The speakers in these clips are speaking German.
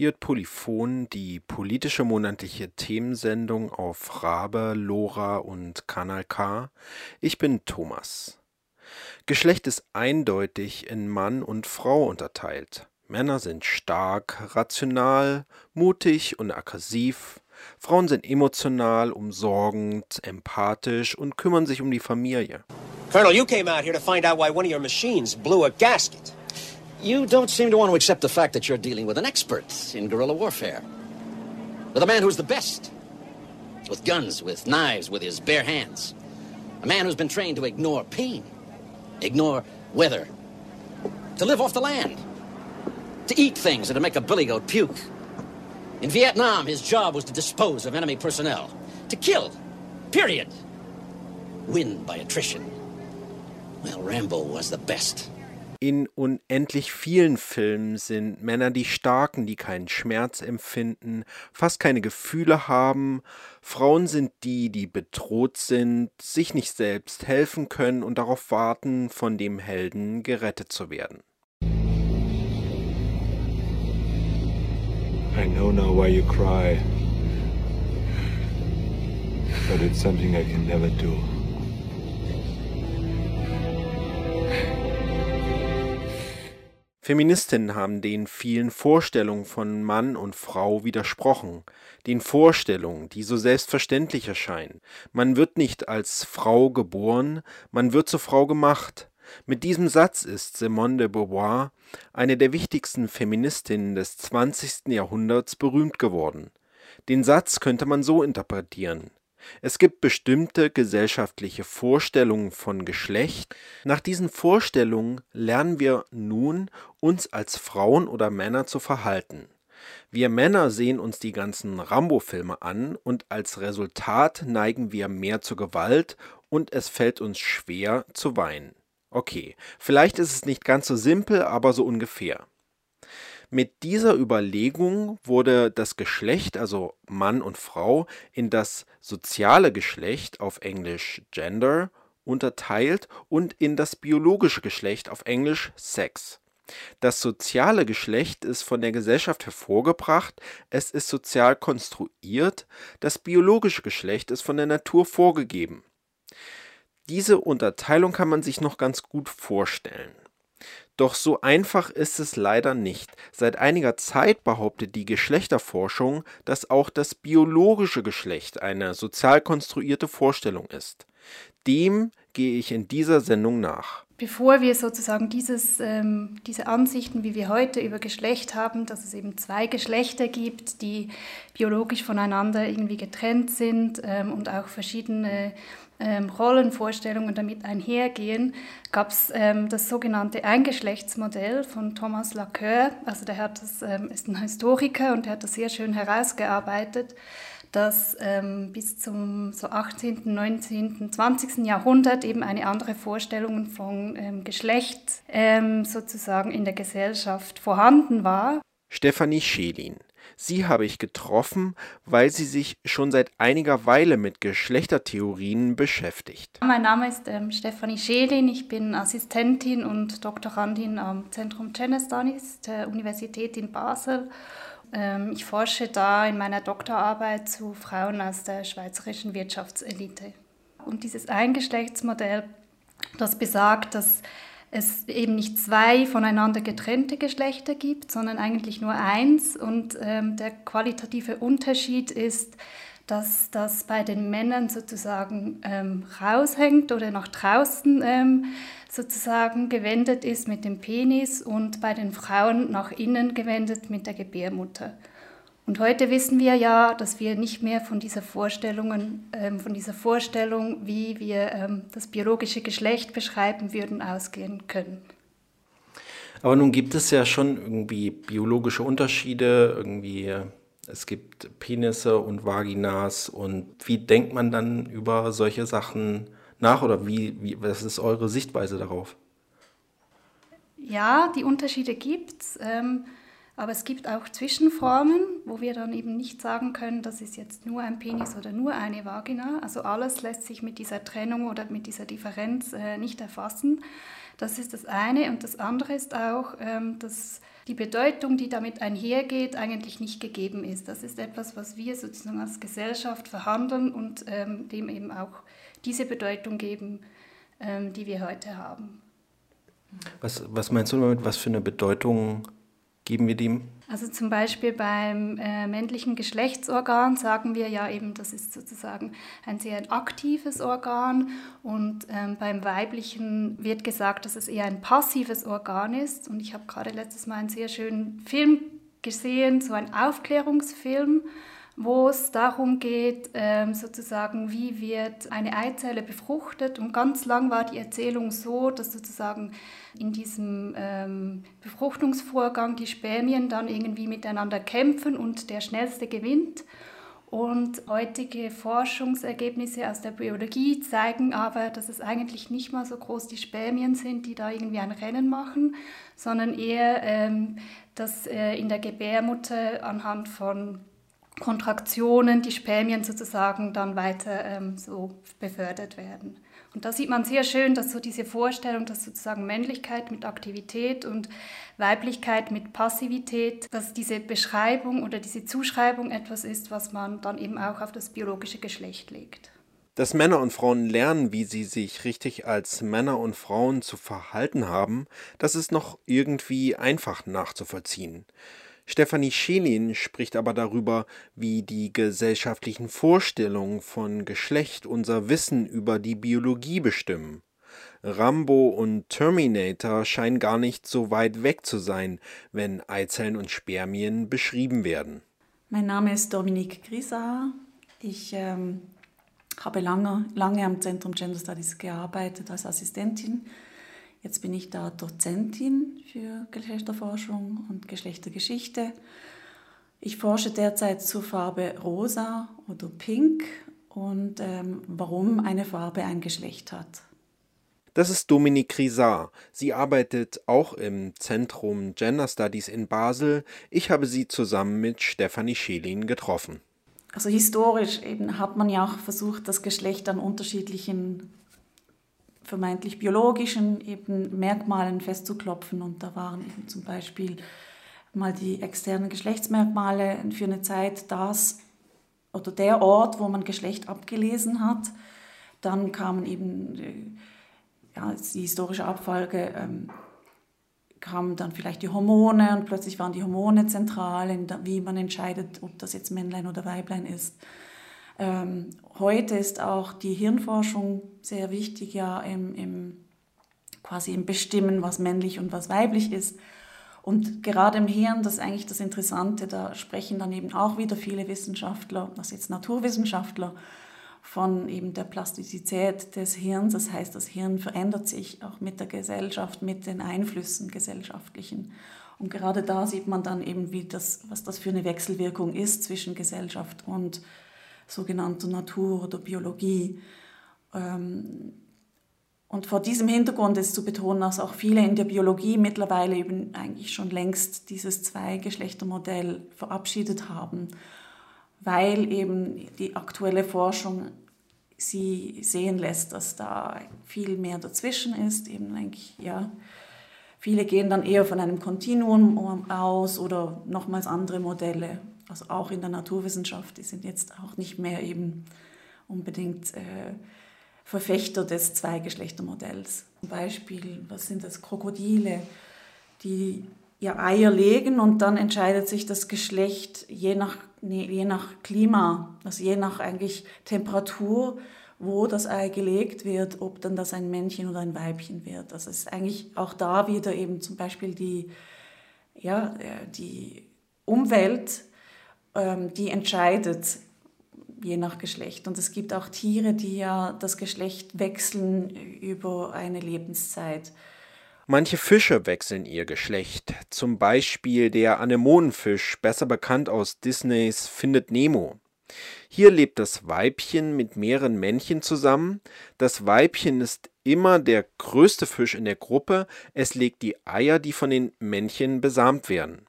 Hier Polyphon, die politische monatliche Themensendung auf Rabe, Lora und Kanal K. Ich bin Thomas. Geschlecht ist eindeutig in Mann und Frau unterteilt. Männer sind stark, rational, mutig und aggressiv. Frauen sind emotional, umsorgend, empathisch und kümmern sich um die Familie. Colonel, you came out here to find out why one of your machines blew a gasket. You don't seem to want to accept the fact that you're dealing with an expert in guerrilla warfare. With a man who's the best. With guns, with knives, with his bare hands. A man who's been trained to ignore pain, ignore weather, to live off the land, to eat things that'll make a billy goat puke. In Vietnam, his job was to dispose of enemy personnel, to kill, period. Win by attrition. Well, Rambo was the best. In unendlich vielen Filmen sind Männer die Starken, die keinen Schmerz empfinden, fast keine Gefühle haben. Frauen sind die, die bedroht sind, sich nicht selbst helfen können und darauf warten, von dem Helden gerettet zu werden. I know now why you cry. But it's something I can never do. Feministinnen haben den vielen Vorstellungen von Mann und Frau widersprochen, den Vorstellungen, die so selbstverständlich erscheinen. Man wird nicht als Frau geboren, man wird zur Frau gemacht. Mit diesem Satz ist Simone de Beauvoir, eine der wichtigsten Feministinnen des 20. Jahrhunderts, berühmt geworden. Den Satz könnte man so interpretieren. Es gibt bestimmte gesellschaftliche Vorstellungen von Geschlecht. Nach diesen Vorstellungen lernen wir nun, uns als Frauen oder Männer zu verhalten. Wir Männer sehen uns die ganzen Rambo-Filme an und als Resultat neigen wir mehr zur Gewalt und es fällt uns schwer zu weinen. Okay, vielleicht ist es nicht ganz so simpel, aber so ungefähr. Mit dieser Überlegung wurde das Geschlecht, also Mann und Frau, in das soziale Geschlecht auf Englisch Gender unterteilt und in das biologische Geschlecht auf Englisch Sex. Das soziale Geschlecht ist von der Gesellschaft hervorgebracht, es ist sozial konstruiert, das biologische Geschlecht ist von der Natur vorgegeben. Diese Unterteilung kann man sich noch ganz gut vorstellen. Doch so einfach ist es leider nicht. Seit einiger Zeit behauptet die Geschlechterforschung, dass auch das biologische Geschlecht eine sozial konstruierte Vorstellung ist. Dem gehe ich in dieser Sendung nach. Bevor wir sozusagen dieses, ähm, diese Ansichten, wie wir heute über Geschlecht haben, dass es eben zwei Geschlechter gibt, die biologisch voneinander irgendwie getrennt sind ähm, und auch verschiedene ähm, Rollenvorstellungen damit einhergehen, gab es ähm, das sogenannte Eingeschlechtsmodell von Thomas Lacoeur. Also der hat das, ähm, ist ein Historiker und der hat das sehr schön herausgearbeitet, dass ähm, bis zum so 18., 19., 20. Jahrhundert eben eine andere Vorstellung von ähm, Geschlecht ähm, sozusagen in der Gesellschaft vorhanden war. Stefanie Schelin Sie habe ich getroffen, weil sie sich schon seit einiger Weile mit Geschlechtertheorien beschäftigt. Mein Name ist ähm, Stefanie Schelin, ich bin Assistentin und Doktorandin am Zentrum Genestanis der Universität in Basel. Ähm, ich forsche da in meiner Doktorarbeit zu Frauen aus der schweizerischen Wirtschaftselite. Und dieses Eingeschlechtsmodell, das besagt, dass es eben nicht zwei voneinander getrennte Geschlechter gibt, sondern eigentlich nur eins. Und ähm, der qualitative Unterschied ist, dass das bei den Männern sozusagen ähm, raushängt oder nach draußen ähm, sozusagen gewendet ist mit dem Penis und bei den Frauen nach innen gewendet mit der Gebärmutter. Und heute wissen wir ja, dass wir nicht mehr von dieser Vorstellungen, ähm, von dieser Vorstellung, wie wir ähm, das biologische Geschlecht beschreiben würden, ausgehen können. Aber nun gibt es ja schon irgendwie biologische Unterschiede, irgendwie es gibt Penisse und Vaginas und wie denkt man dann über solche Sachen nach oder wie, wie was ist eure Sichtweise darauf? Ja, die Unterschiede gibt es. Ähm, aber es gibt auch Zwischenformen, wo wir dann eben nicht sagen können, das ist jetzt nur ein Penis oder nur eine Vagina. Also alles lässt sich mit dieser Trennung oder mit dieser Differenz äh, nicht erfassen. Das ist das eine. Und das andere ist auch, ähm, dass die Bedeutung, die damit einhergeht, eigentlich nicht gegeben ist. Das ist etwas, was wir sozusagen als Gesellschaft verhandeln und ähm, dem eben auch diese Bedeutung geben, ähm, die wir heute haben. Was, was meinst du damit? Was für eine Bedeutung geben wir dem? Also zum Beispiel beim äh, männlichen Geschlechtsorgan sagen wir ja eben, das ist sozusagen ein sehr aktives Organ und ähm, beim weiblichen wird gesagt, dass es eher ein passives Organ ist. Und ich habe gerade letztes Mal einen sehr schönen Film gesehen, so ein Aufklärungsfilm wo es darum geht, ähm, sozusagen, wie wird eine Eizelle befruchtet. Und ganz lang war die Erzählung so, dass sozusagen in diesem ähm, Befruchtungsvorgang die Spermien dann irgendwie miteinander kämpfen und der Schnellste gewinnt. Und heutige Forschungsergebnisse aus der Biologie zeigen aber, dass es eigentlich nicht mal so groß die Spermien sind, die da irgendwie ein Rennen machen, sondern eher, ähm, dass äh, in der Gebärmutter anhand von Kontraktionen, die Spermien sozusagen dann weiter ähm, so befördert werden. Und da sieht man sehr schön, dass so diese Vorstellung, dass sozusagen Männlichkeit mit Aktivität und Weiblichkeit mit Passivität, dass diese Beschreibung oder diese Zuschreibung etwas ist, was man dann eben auch auf das biologische Geschlecht legt. Dass Männer und Frauen lernen, wie sie sich richtig als Männer und Frauen zu verhalten haben, das ist noch irgendwie einfach nachzuvollziehen. Stefanie Schelin spricht aber darüber, wie die gesellschaftlichen Vorstellungen von Geschlecht unser Wissen über die Biologie bestimmen. Rambo und Terminator scheinen gar nicht so weit weg zu sein, wenn Eizellen und Spermien beschrieben werden. Mein Name ist Dominique Grisard. Ich ähm, habe lange, lange am Zentrum Gender Studies gearbeitet als Assistentin Jetzt bin ich da Dozentin für Geschlechterforschung und Geschlechtergeschichte. Ich forsche derzeit zur Farbe rosa oder pink und ähm, warum eine Farbe ein Geschlecht hat. Das ist Dominique Grisard. Sie arbeitet auch im Zentrum Gender Studies in Basel. Ich habe sie zusammen mit Stefanie Schelin getroffen. Also historisch eben hat man ja auch versucht, das Geschlecht an unterschiedlichen vermeintlich biologischen eben Merkmalen festzuklopfen. Und da waren eben zum Beispiel mal die externen Geschlechtsmerkmale für eine Zeit das oder der Ort, wo man Geschlecht abgelesen hat. Dann kamen eben äh, ja, die historische Abfolge, ähm, kamen dann vielleicht die Hormone und plötzlich waren die Hormone zentral, wie man entscheidet, ob das jetzt Männlein oder Weiblein ist. Ähm, heute ist auch die Hirnforschung sehr wichtig, ja, im, im, quasi im Bestimmen, was männlich und was weiblich ist. Und gerade im Hirn, das ist eigentlich das Interessante, da sprechen dann eben auch wieder viele Wissenschaftler, also jetzt Naturwissenschaftler, von eben der Plastizität des Hirns. Das heißt, das Hirn verändert sich auch mit der Gesellschaft, mit den Einflüssen gesellschaftlichen. Und gerade da sieht man dann eben, wie das, was das für eine Wechselwirkung ist zwischen Gesellschaft und sogenannter Natur oder Biologie. Ähm, und vor diesem Hintergrund ist zu betonen, dass auch viele in der Biologie mittlerweile eben eigentlich schon längst dieses Zweigeschlechtermodell verabschiedet haben, weil eben die aktuelle Forschung sie sehen lässt, dass da viel mehr dazwischen ist. Eben eigentlich, ja, viele gehen dann eher von einem Kontinuum aus oder nochmals andere Modelle also auch in der Naturwissenschaft, die sind jetzt auch nicht mehr eben unbedingt äh, Verfechter des Zweigeschlechtermodells. Zum Beispiel, was sind das, Krokodile, die ihr Eier legen und dann entscheidet sich das Geschlecht je nach, je nach Klima, also je nach eigentlich Temperatur, wo das Ei gelegt wird, ob dann das ein Männchen oder ein Weibchen wird. Das ist eigentlich auch da wieder eben zum Beispiel die, ja, äh, die Umwelt die entscheidet je nach Geschlecht. Und es gibt auch Tiere, die ja das Geschlecht wechseln über eine Lebenszeit. Manche Fische wechseln ihr Geschlecht, zum Beispiel der Anemonenfisch, besser bekannt aus Disneys Findet Nemo. Hier lebt das Weibchen mit mehreren Männchen zusammen. Das Weibchen ist immer der größte Fisch in der Gruppe. Es legt die Eier, die von den Männchen besamt werden.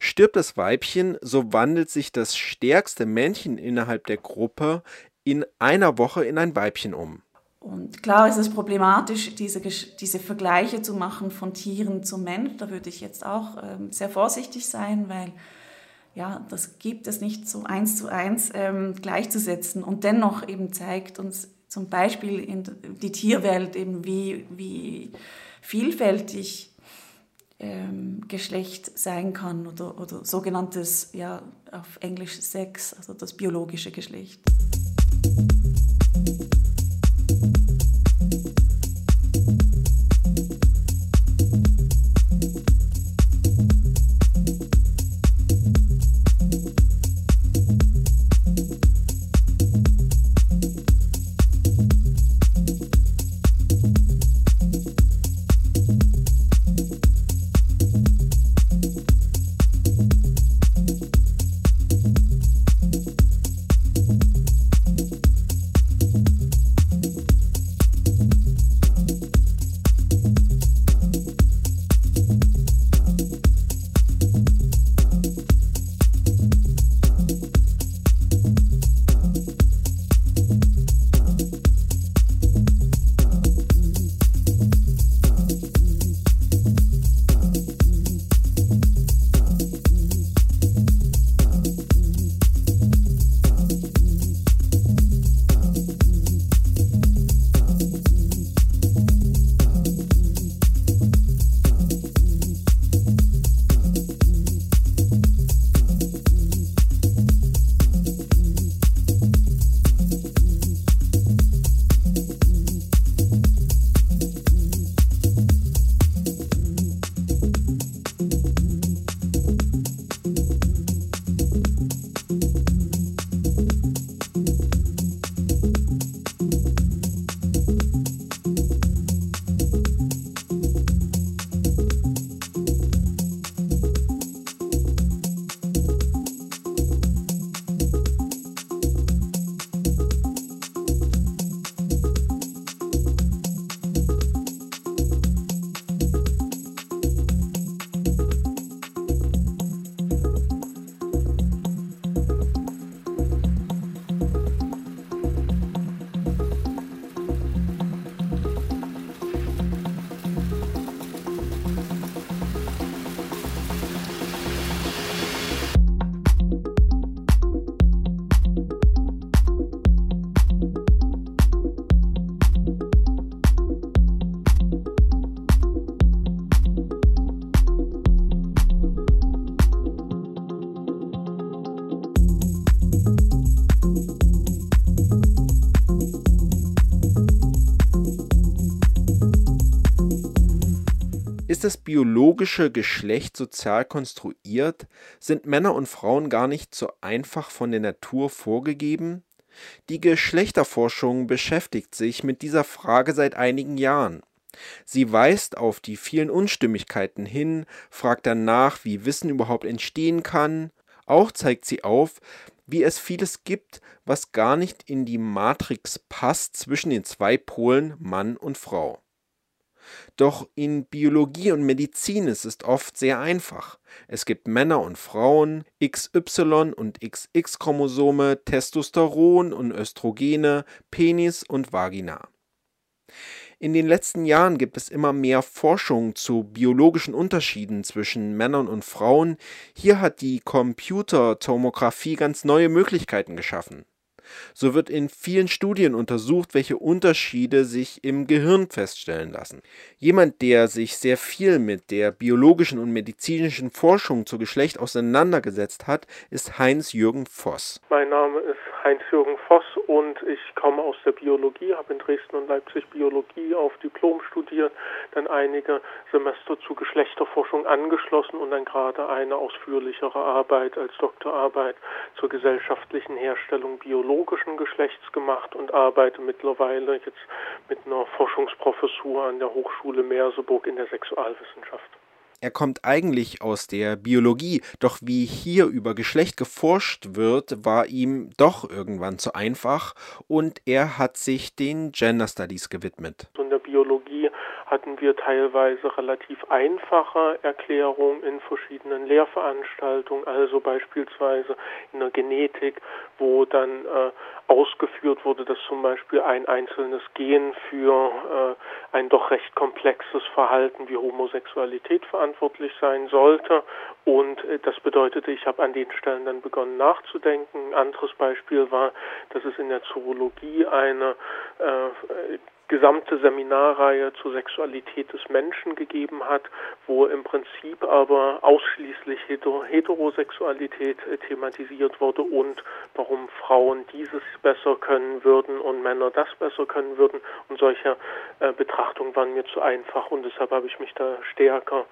Stirbt das Weibchen, so wandelt sich das stärkste Männchen innerhalb der Gruppe in einer Woche in ein Weibchen um. Und klar ist es problematisch, diese, diese Vergleiche zu machen von Tieren zu Mensch. Da würde ich jetzt auch ähm, sehr vorsichtig sein, weil ja, das gibt es nicht so eins zu eins ähm, gleichzusetzen. Und dennoch eben zeigt uns zum Beispiel in die Tierwelt eben, wie, wie vielfältig ähm, Geschlecht sein kann oder, oder sogenanntes, ja, auf Englisch Sex, also das biologische Geschlecht. Das biologische Geschlecht sozial konstruiert? Sind Männer und Frauen gar nicht so einfach von der Natur vorgegeben? Die Geschlechterforschung beschäftigt sich mit dieser Frage seit einigen Jahren. Sie weist auf die vielen Unstimmigkeiten hin, fragt danach, wie Wissen überhaupt entstehen kann. Auch zeigt sie auf, wie es vieles gibt, was gar nicht in die Matrix passt zwischen den zwei Polen Mann und Frau. Doch in Biologie und Medizin ist es oft sehr einfach. Es gibt Männer und Frauen, XY und XX-Chromosome, Testosteron und Östrogene, Penis und Vagina. In den letzten Jahren gibt es immer mehr Forschung zu biologischen Unterschieden zwischen Männern und Frauen. Hier hat die Computertomographie ganz neue Möglichkeiten geschaffen. So wird in vielen Studien untersucht, welche Unterschiede sich im Gehirn feststellen lassen. Jemand, der sich sehr viel mit der biologischen und medizinischen Forschung zu Geschlecht auseinandergesetzt hat, ist Heinz-Jürgen Voss. Mein Name ist Heinz-Jürgen Voss und ich komme aus der Biologie, habe in Dresden und Leipzig Biologie auf Diplom studiert, dann einige Semester zu Geschlechterforschung angeschlossen und dann gerade eine ausführlichere Arbeit als Doktorarbeit zur gesellschaftlichen Herstellung biologischen Geschlechts gemacht und arbeite mittlerweile jetzt mit einer Forschungsprofessur an der Hochschule Merseburg in der Sexualwissenschaft. Er kommt eigentlich aus der Biologie, doch wie hier über Geschlecht geforscht wird, war ihm doch irgendwann zu einfach und er hat sich den Gender Studies gewidmet. In der Biologie hatten wir teilweise relativ einfache Erklärungen in verschiedenen Lehrveranstaltungen, also beispielsweise in der Genetik, wo dann äh, ausgeführt wurde, dass zum Beispiel ein einzelnes Gen für äh, ein doch recht komplexes Verhalten wie Homosexualität verantwortlich sein sollte. Und äh, das bedeutete, ich habe an den Stellen dann begonnen nachzudenken. Ein anderes Beispiel war, dass es in der Zoologie eine äh, gesamte Seminarreihe zur Sexualität des Menschen gegeben hat, wo im Prinzip aber ausschließlich Heterosexualität äh, thematisiert wurde und warum Frauen dieses besser können würden und Männer das besser können würden. Und solche äh, Betrachtungen waren mir zu einfach und deshalb habe ich mich da stärker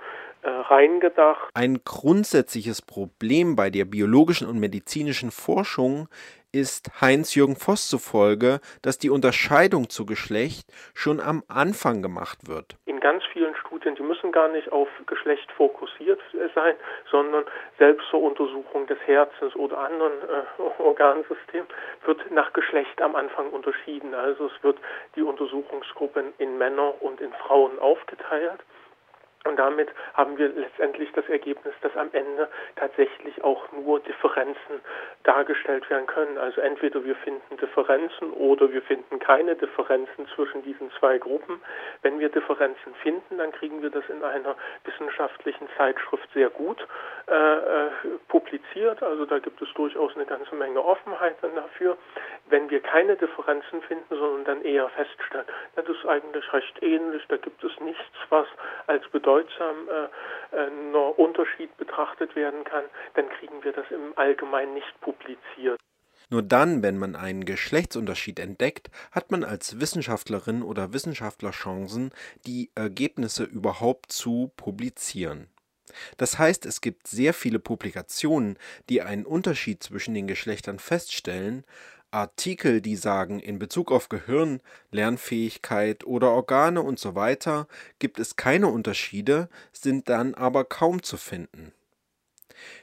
äh, reingedacht. Ein grundsätzliches Problem bei der biologischen und medizinischen Forschung ist Heinz-Jürgen Voss zufolge, dass die Unterscheidung zu Geschlecht schon am Anfang gemacht wird. In ganz vielen Studien, die müssen gar nicht auf Geschlecht fokussiert sein, sondern selbst zur Untersuchung des Herzens oder anderen äh, Organsystems wird nach Geschlecht am Anfang unterschieden. Also es wird die Untersuchungsgruppen in Männer und in Frauen aufgeteilt. Und damit haben wir letztendlich das Ergebnis, dass am Ende tatsächlich auch nur Differenzen dargestellt werden können. Also entweder wir finden Differenzen oder wir finden keine Differenzen zwischen diesen zwei Gruppen. Wenn wir Differenzen finden, dann kriegen wir das in einer wissenschaftlichen Zeitschrift sehr gut äh, äh publiziert. Also da gibt es durchaus eine ganze Menge Offenheit dann dafür. Wenn wir keine Differenzen finden, sondern dann eher feststellen, das ist eigentlich recht ähnlich, da gibt es nichts, was als bedeutsam bedeutsam äh, äh Unterschied betrachtet werden kann, dann kriegen wir das im Allgemeinen nicht publiziert. Nur dann, wenn man einen Geschlechtsunterschied entdeckt, hat man als Wissenschaftlerin oder Wissenschaftler Chancen, die Ergebnisse überhaupt zu publizieren. Das heißt, es gibt sehr viele Publikationen, die einen Unterschied zwischen den Geschlechtern feststellen, Artikel, die sagen, in Bezug auf Gehirn, Lernfähigkeit oder Organe und so weiter gibt es keine Unterschiede, sind dann aber kaum zu finden.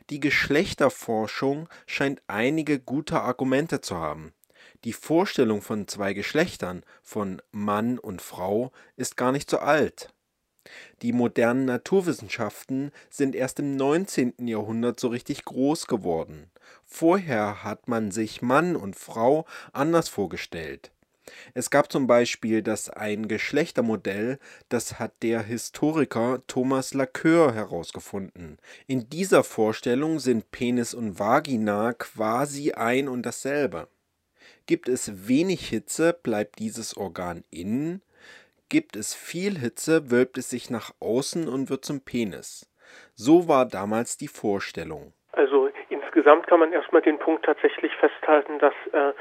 Die Geschlechterforschung scheint einige gute Argumente zu haben. Die Vorstellung von zwei Geschlechtern, von Mann und Frau, ist gar nicht so alt. Die modernen Naturwissenschaften sind erst im 19. Jahrhundert so richtig groß geworden. Vorher hat man sich Mann und Frau anders vorgestellt. Es gab zum Beispiel das Ein-Geschlechtermodell, das hat der Historiker Thomas Lacoeur herausgefunden. In dieser Vorstellung sind Penis und Vagina quasi ein und dasselbe. Gibt es wenig Hitze, bleibt dieses Organ innen, Gibt es viel Hitze, wölbt es sich nach außen und wird zum Penis. So war damals die Vorstellung. Also insgesamt kann man erstmal den Punkt tatsächlich festhalten, dass äh,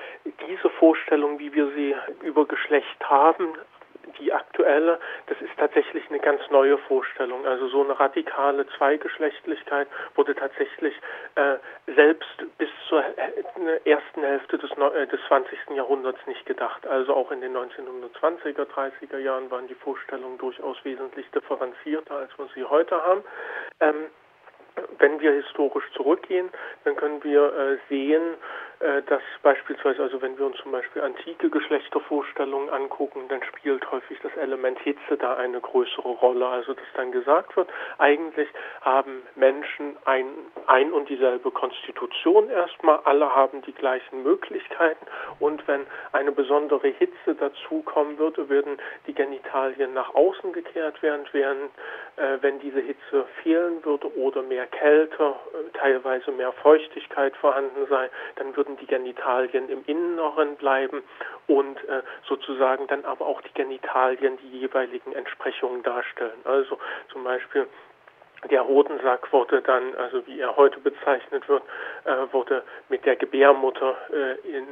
diese Vorstellung, wie wir sie über Geschlecht haben, die aktuelle, das ist tatsächlich eine ganz neue Vorstellung. Also so eine radikale Zweigeschlechtlichkeit wurde tatsächlich äh, selbst bis zur ersten Hälfte des, äh, des 20. Jahrhunderts nicht gedacht. Also auch in den 1920er, 30er Jahren waren die Vorstellungen durchaus wesentlich differenzierter, als wir sie heute haben. Ähm, wenn wir historisch zurückgehen, dann können wir äh, sehen, dass beispielsweise, also wenn wir uns zum Beispiel antike Geschlechtervorstellungen angucken, dann spielt häufig das Element Hitze da eine größere Rolle. Also dass dann gesagt wird, eigentlich haben Menschen ein, ein und dieselbe Konstitution erstmal, alle haben die gleichen Möglichkeiten und wenn eine besondere Hitze dazukommen würde, würden die Genitalien nach außen gekehrt werden, während äh, wenn diese Hitze fehlen würde oder mehr Kälte, äh, teilweise mehr Feuchtigkeit vorhanden sei, dann würden die Genitalien im Inneren bleiben und äh, sozusagen dann aber auch die Genitalien die jeweiligen Entsprechungen darstellen. Also zum Beispiel der Hodensack wurde dann, also wie er heute bezeichnet wird, äh, wurde mit der Gebärmutter äh, in,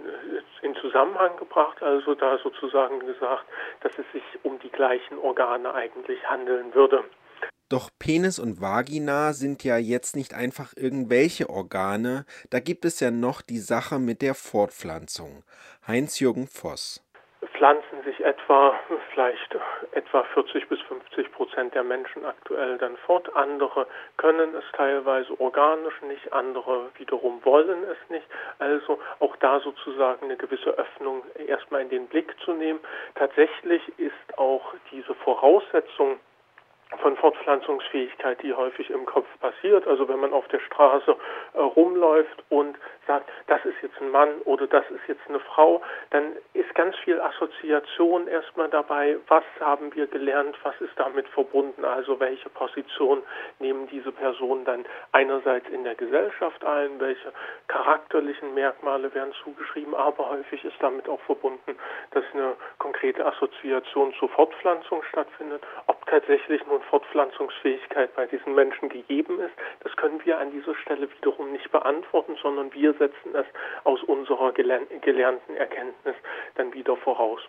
in Zusammenhang gebracht, also da sozusagen gesagt, dass es sich um die gleichen Organe eigentlich handeln würde. Doch Penis und Vagina sind ja jetzt nicht einfach irgendwelche Organe, da gibt es ja noch die Sache mit der Fortpflanzung. Heinz-Jürgen Voss. Pflanzen sich etwa vielleicht etwa 40 bis 50 Prozent der Menschen aktuell dann fort. Andere können es teilweise organisch nicht, andere wiederum wollen es nicht. Also auch da sozusagen eine gewisse Öffnung erstmal in den Blick zu nehmen. Tatsächlich ist auch diese Voraussetzung von Fortpflanzungsfähigkeit, die häufig im Kopf passiert. Also wenn man auf der Straße äh, rumläuft und sagt, das ist jetzt ein Mann oder das ist jetzt eine Frau, dann ist ganz viel Assoziation erstmal dabei. Was haben wir gelernt? Was ist damit verbunden? Also welche Position nehmen diese Personen dann einerseits in der Gesellschaft ein? Welche charakterlichen Merkmale werden zugeschrieben? Aber häufig ist damit auch verbunden, dass eine konkrete Assoziation zur Fortpflanzung stattfindet. Ob tatsächlich nun Fortpflanzungsfähigkeit bei diesen Menschen gegeben ist, das können wir an dieser Stelle wiederum nicht beantworten, sondern wir setzen es aus unserer gelernten Erkenntnis dann wieder voraus.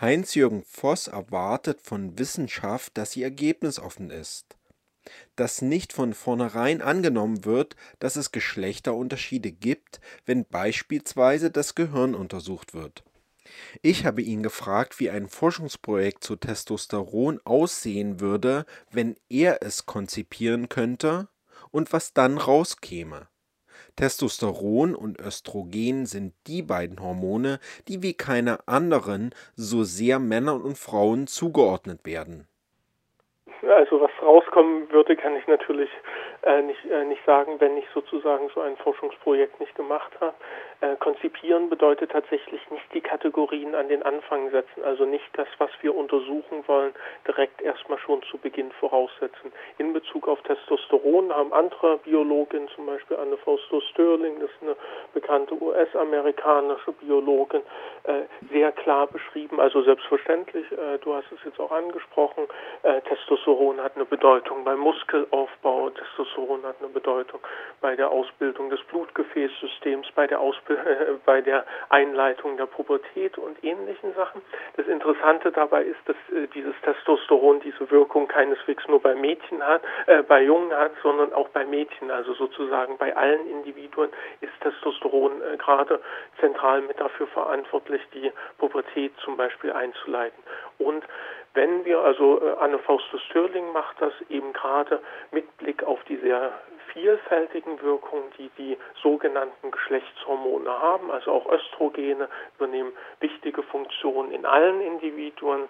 Heinz-Jürgen Voss erwartet von Wissenschaft, dass sie ergebnisoffen ist. Dass nicht von vornherein angenommen wird, dass es Geschlechterunterschiede gibt, wenn beispielsweise das Gehirn untersucht wird. Ich habe ihn gefragt, wie ein Forschungsprojekt zu Testosteron aussehen würde, wenn er es konzipieren könnte und was dann rauskäme. Testosteron und Östrogen sind die beiden Hormone, die wie keine anderen so sehr Männern und Frauen zugeordnet werden. Also was rauskommen würde, kann ich natürlich äh, nicht, äh, nicht sagen, wenn ich sozusagen so ein Forschungsprojekt nicht gemacht habe. Äh, konzipieren bedeutet tatsächlich nicht die Kategorien an den Anfang setzen, also nicht das, was wir untersuchen wollen, direkt erstmal schon zu Beginn voraussetzen. In Bezug auf Testosteron haben andere Biologinnen, zum Beispiel Anne Fausto Sterling, das ist eine bekannte US-amerikanische Biologin, äh, sehr klar beschrieben, also selbstverständlich, äh, du hast es jetzt auch angesprochen, äh, Testosteron hat eine Bedeutung beim Muskelaufbau, Testosteron hat eine Bedeutung bei der Ausbildung des Blutgefäßsystems, bei der Ausbildung bei der Einleitung der Pubertät und ähnlichen Sachen. Das Interessante dabei ist, dass äh, dieses Testosteron diese Wirkung keineswegs nur bei Mädchen hat, äh, bei Jungen hat, sondern auch bei Mädchen, also sozusagen bei allen Individuen ist Testosteron äh, gerade zentral mit dafür verantwortlich, die Pubertät zum Beispiel einzuleiten. Und wenn wir, also äh, Anne Faustus Störling macht das eben gerade mit Blick auf die sehr vielfältigen Wirkungen, die die sogenannten Geschlechtshormone haben, also auch Östrogene übernehmen wichtige Funktionen in allen Individuen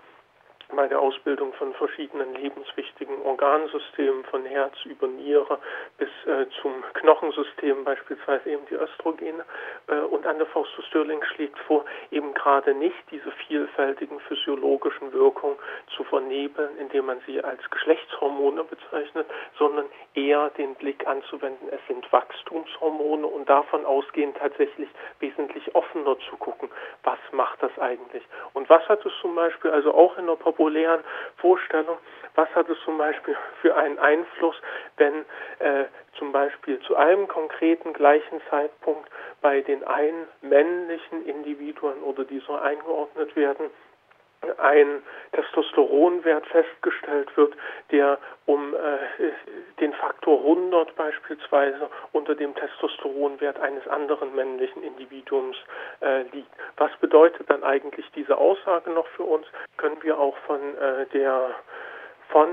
bei der Ausbildung von verschiedenen lebenswichtigen Organsystemen, von Herz über Niere bis äh, zum Knochensystem, beispielsweise eben die Östrogene. Äh, und Anne Faustus Stirling schlägt vor, eben gerade nicht diese vielfältigen physiologischen Wirkungen zu vernebeln, indem man sie als Geschlechtshormone bezeichnet, sondern eher den Blick anzuwenden, es sind Wachstumshormone und davon ausgehend tatsächlich wesentlich offener zu gucken, was macht das eigentlich. Und was hat es zum Beispiel also auch in der populären Vorstellung, was hat es zum Beispiel für einen Einfluss, wenn äh, zum Beispiel zu einem konkreten gleichen Zeitpunkt bei den einen männlichen Individuen oder die so eingeordnet werden, ein Testosteronwert festgestellt wird, der um äh, den Faktor 100 beispielsweise unter dem Testosteronwert eines anderen männlichen Individuums äh, liegt. Was bedeutet dann eigentlich diese Aussage noch für uns? Können wir auch von äh, der von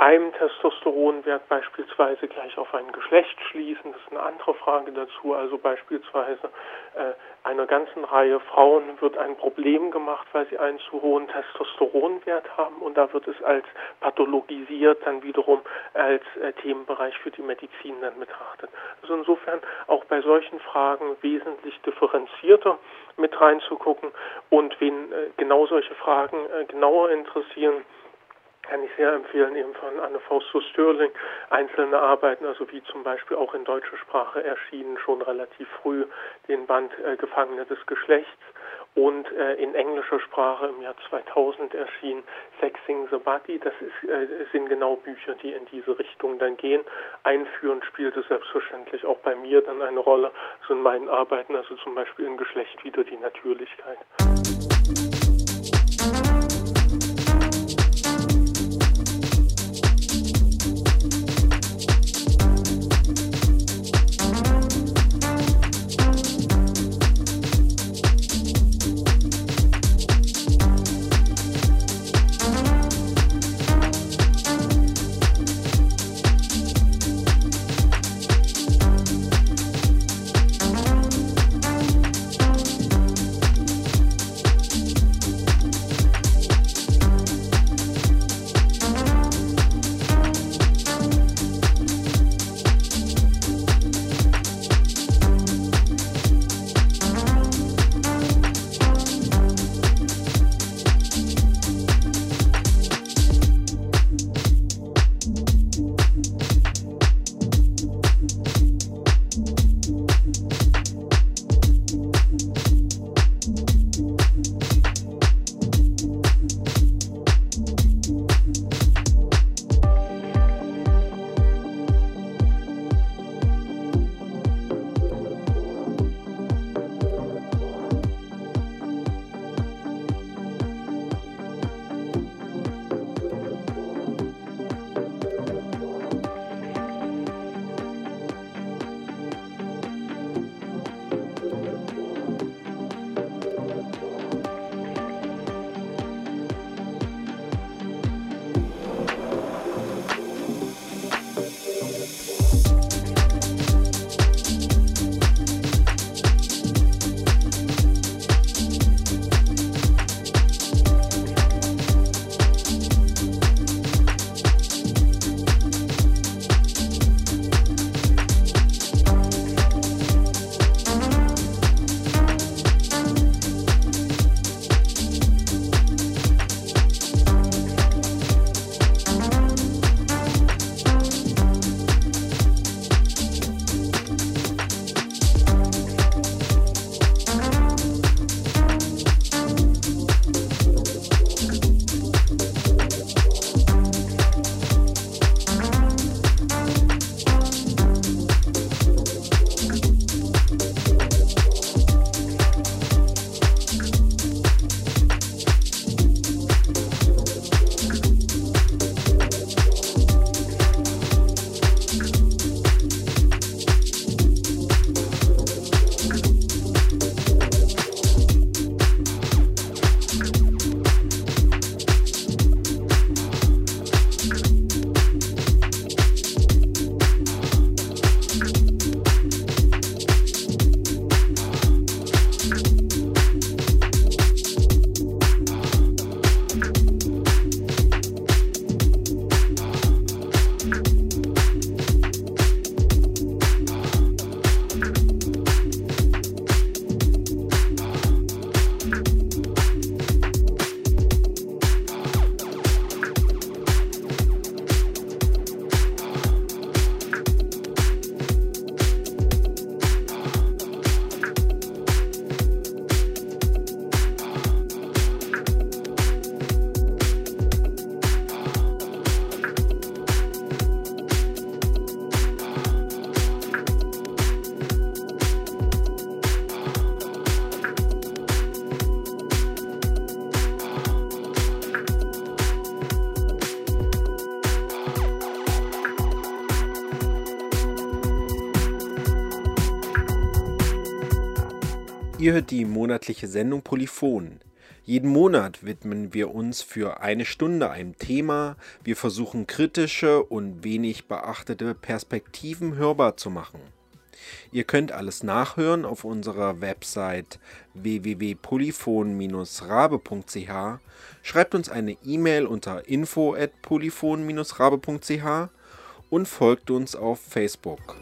einem Testosteronwert beispielsweise gleich auf ein Geschlecht schließen. Das ist eine andere Frage dazu. Also beispielsweise äh, einer ganzen Reihe Frauen wird ein Problem gemacht, weil sie einen zu hohen Testosteronwert haben und da wird es als pathologisiert dann wiederum als äh, Themenbereich für die Medizin dann betrachtet. Also insofern auch bei solchen Fragen wesentlich differenzierter mit reinzugucken und wen äh, genau solche Fragen äh, genauer interessieren, kann ich sehr empfehlen, eben von Anne Faustus Störling einzelne Arbeiten, also wie zum Beispiel auch in deutscher Sprache erschienen, schon relativ früh den Band äh, Gefangene des Geschlechts und äh, in englischer Sprache im Jahr 2000 erschien Sexing the Body. Das ist, äh, sind genau Bücher, die in diese Richtung dann gehen. Einführend spielt es selbstverständlich auch bei mir dann eine Rolle, also in meinen Arbeiten, also zum Beispiel in Geschlecht wieder die Natürlichkeit. Ihr hört die monatliche Sendung Polyphon. Jeden Monat widmen wir uns für eine Stunde einem Thema. Wir versuchen kritische und wenig beachtete Perspektiven hörbar zu machen. Ihr könnt alles nachhören auf unserer Website www.polyphon-rabe.ch. Schreibt uns eine E-Mail unter info@polyphon-rabe.ch und folgt uns auf Facebook.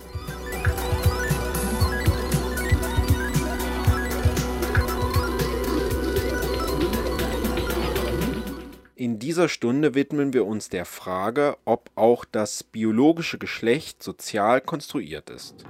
In dieser Stunde widmen wir uns der Frage, ob auch das biologische Geschlecht sozial konstruiert ist.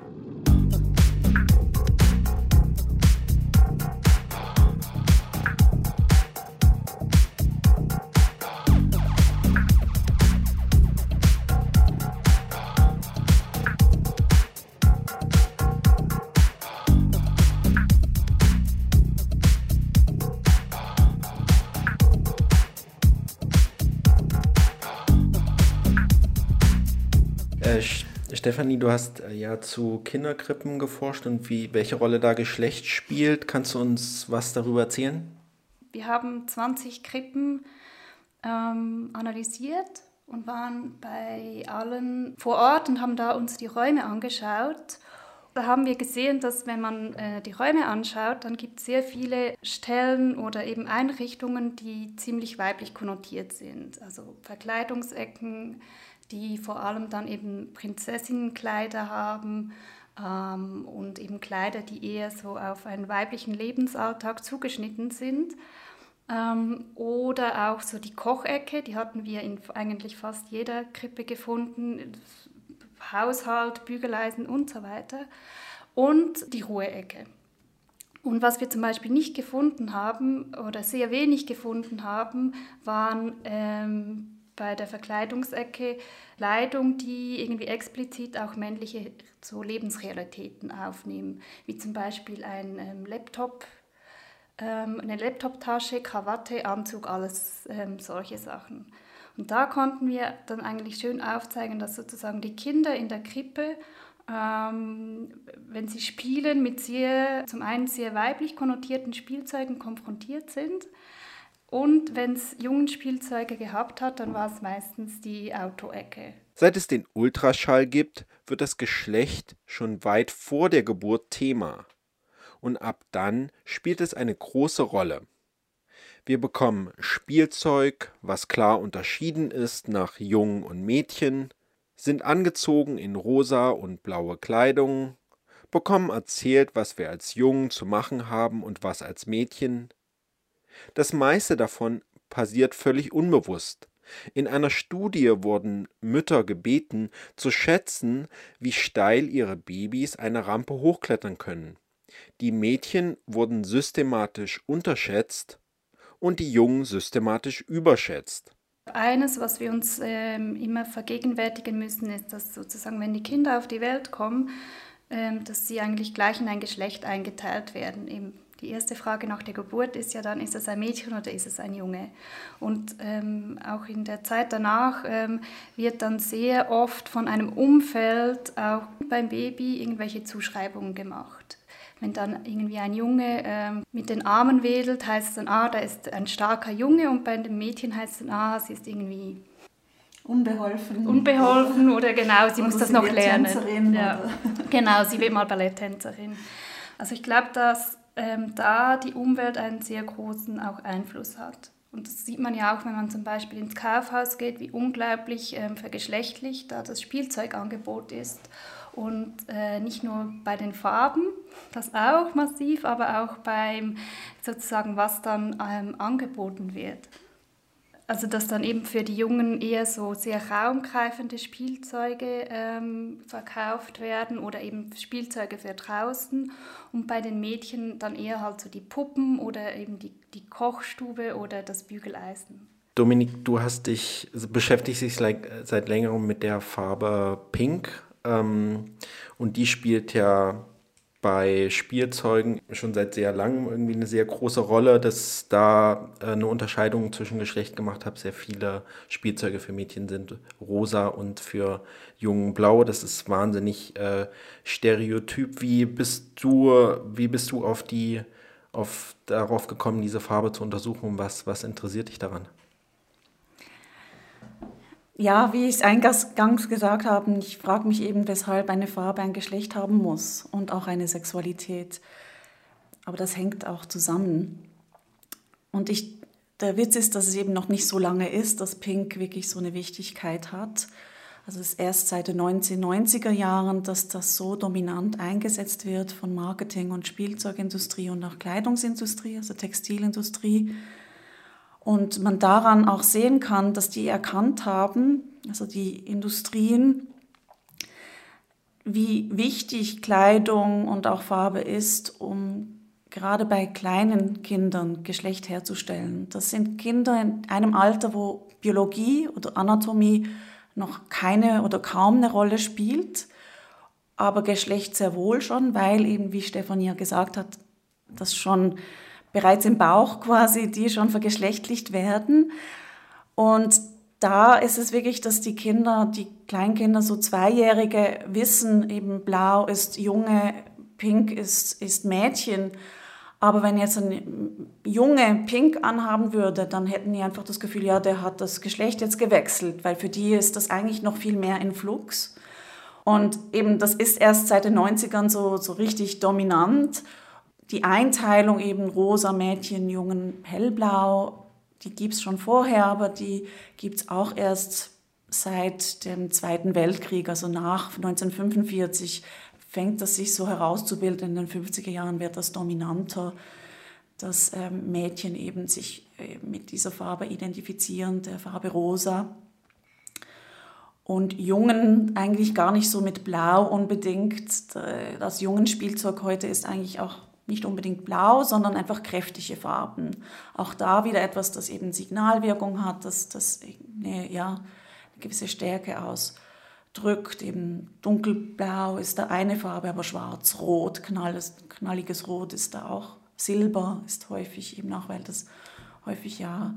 Stefanie, du hast äh, ja zu Kinderkrippen geforscht und wie, welche Rolle da Geschlecht spielt. Kannst du uns was darüber erzählen? Wir haben 20 Krippen ähm, analysiert und waren bei allen vor Ort und haben da uns die Räume angeschaut. Da haben wir gesehen, dass wenn man äh, die Räume anschaut, dann gibt es sehr viele Stellen oder eben Einrichtungen, die ziemlich weiblich konnotiert sind. Also Verkleidungsecken, die vor allem dann eben Prinzessinnenkleider haben ähm, und eben Kleider, die eher so auf einen weiblichen Lebensalltag zugeschnitten sind. Ähm, oder auch so die Kochecke, die hatten wir in eigentlich fast jeder Krippe gefunden, Haushalt, Bügeleisen und so weiter. Und die Ruheecke. Und was wir zum Beispiel nicht gefunden haben oder sehr wenig gefunden haben, waren ähm, bei der Verkleidungsecke Kleidung, die irgendwie explizit auch männliche so Lebensrealitäten aufnehmen, wie zum Beispiel ein ähm, Laptop, ähm, eine Laptoptasche, Krawatte, Anzug, alles ähm, solche Sachen. Und da konnten wir dann eigentlich schön aufzeigen, dass sozusagen die Kinder in der Krippe ähm, wenn sie spielen, mit sehr, zum einen sehr weiblich konnotierten Spielzeugen konfrontiert sind und wenn es jungen Spielzeuge gehabt hat, dann war es meistens die Autoecke. Seit es den Ultraschall gibt, wird das Geschlecht schon weit vor der Geburt Thema. Und ab dann spielt es eine große Rolle. Wir bekommen Spielzeug, was klar unterschieden ist nach Jungen und Mädchen, sind angezogen in rosa und blaue Kleidung, bekommen erzählt, was wir als Jungen zu machen haben und was als Mädchen, das meiste davon passiert völlig unbewusst. In einer Studie wurden Mütter gebeten, zu schätzen, wie steil ihre Babys eine Rampe hochklettern können. Die Mädchen wurden systematisch unterschätzt und die Jungen systematisch überschätzt. Eines, was wir uns ähm, immer vergegenwärtigen müssen, ist, dass sozusagen, wenn die Kinder auf die Welt kommen, ähm, dass sie eigentlich gleich in ein Geschlecht eingeteilt werden. Eben die erste Frage nach der Geburt ist ja dann, ist es ein Mädchen oder ist es ein Junge? Und ähm, auch in der Zeit danach ähm, wird dann sehr oft von einem Umfeld auch beim Baby irgendwelche Zuschreibungen gemacht. Wenn dann irgendwie ein Junge ähm, mit den Armen wedelt, heißt es dann, ah, da ist ein starker Junge und bei dem Mädchen heißt es dann, ah, sie ist irgendwie unbeholfen. Unbeholfen oder genau, sie oder muss das noch lernen. Ja. Genau, sie wird mal Balletttänzerin. Also ich glaube, dass ähm, da die Umwelt einen sehr großen auch Einfluss hat. Und das sieht man ja auch, wenn man zum Beispiel ins Kaufhaus geht, wie unglaublich ähm, vergeschlechtlich da das Spielzeugangebot ist. Und äh, nicht nur bei den Farben, das auch massiv, aber auch beim sozusagen, was dann ähm, angeboten wird. Also dass dann eben für die Jungen eher so sehr raumgreifende Spielzeuge ähm, verkauft werden oder eben Spielzeuge für draußen und bei den Mädchen dann eher halt so die Puppen oder eben die, die Kochstube oder das Bügeleisen. Dominik, du hast dich, also beschäftigst dich seit längerem mit der Farbe Pink ähm, und die spielt ja bei Spielzeugen schon seit sehr langem irgendwie eine sehr große Rolle, dass da äh, eine Unterscheidung zwischen Geschlecht gemacht habe. Sehr viele Spielzeuge für Mädchen sind rosa und für Jungen blau. Das ist wahnsinnig äh, stereotyp. Wie bist du, wie bist du auf die, auf darauf gekommen, diese Farbe zu untersuchen? Was, was interessiert dich daran? Ja, wie ich es eingangs gesagt habe, ich frage mich eben, weshalb eine Farbe ein Geschlecht haben muss und auch eine Sexualität. Aber das hängt auch zusammen. Und ich, der Witz ist, dass es eben noch nicht so lange ist, dass Pink wirklich so eine Wichtigkeit hat. Also es ist erst seit den 1990er Jahren, dass das so dominant eingesetzt wird von Marketing- und Spielzeugindustrie und auch Kleidungsindustrie, also Textilindustrie und man daran auch sehen kann, dass die erkannt haben, also die Industrien, wie wichtig Kleidung und auch Farbe ist, um gerade bei kleinen Kindern Geschlecht herzustellen. Das sind Kinder in einem Alter, wo Biologie oder Anatomie noch keine oder kaum eine Rolle spielt, aber Geschlecht sehr wohl schon, weil eben, wie Stefanie ja gesagt hat, das schon bereits im Bauch quasi, die schon vergeschlechtlicht werden. Und da ist es wirklich, dass die Kinder, die Kleinkinder, so Zweijährige wissen, eben blau ist Junge, pink ist, ist Mädchen. Aber wenn jetzt ein Junge pink anhaben würde, dann hätten die einfach das Gefühl, ja, der hat das Geschlecht jetzt gewechselt, weil für die ist das eigentlich noch viel mehr in Flux. Und eben das ist erst seit den 90ern so, so richtig dominant die Einteilung eben rosa Mädchen, Jungen, hellblau, die gibt es schon vorher, aber die gibt es auch erst seit dem Zweiten Weltkrieg, also nach 1945 fängt das sich so herauszubilden. In den 50er Jahren wird das dominanter, dass ähm, Mädchen eben sich äh, mit dieser Farbe identifizieren, der Farbe rosa. Und Jungen eigentlich gar nicht so mit Blau unbedingt. Das Jungenspielzeug heute ist eigentlich auch nicht unbedingt blau, sondern einfach kräftige Farben. Auch da wieder etwas, das eben Signalwirkung hat, das, das eine, ja, eine gewisse Stärke ausdrückt. Eben dunkelblau ist da eine Farbe, aber schwarz-rot, knalles, knalliges Rot ist da auch. Silber ist häufig eben auch, weil das häufig ja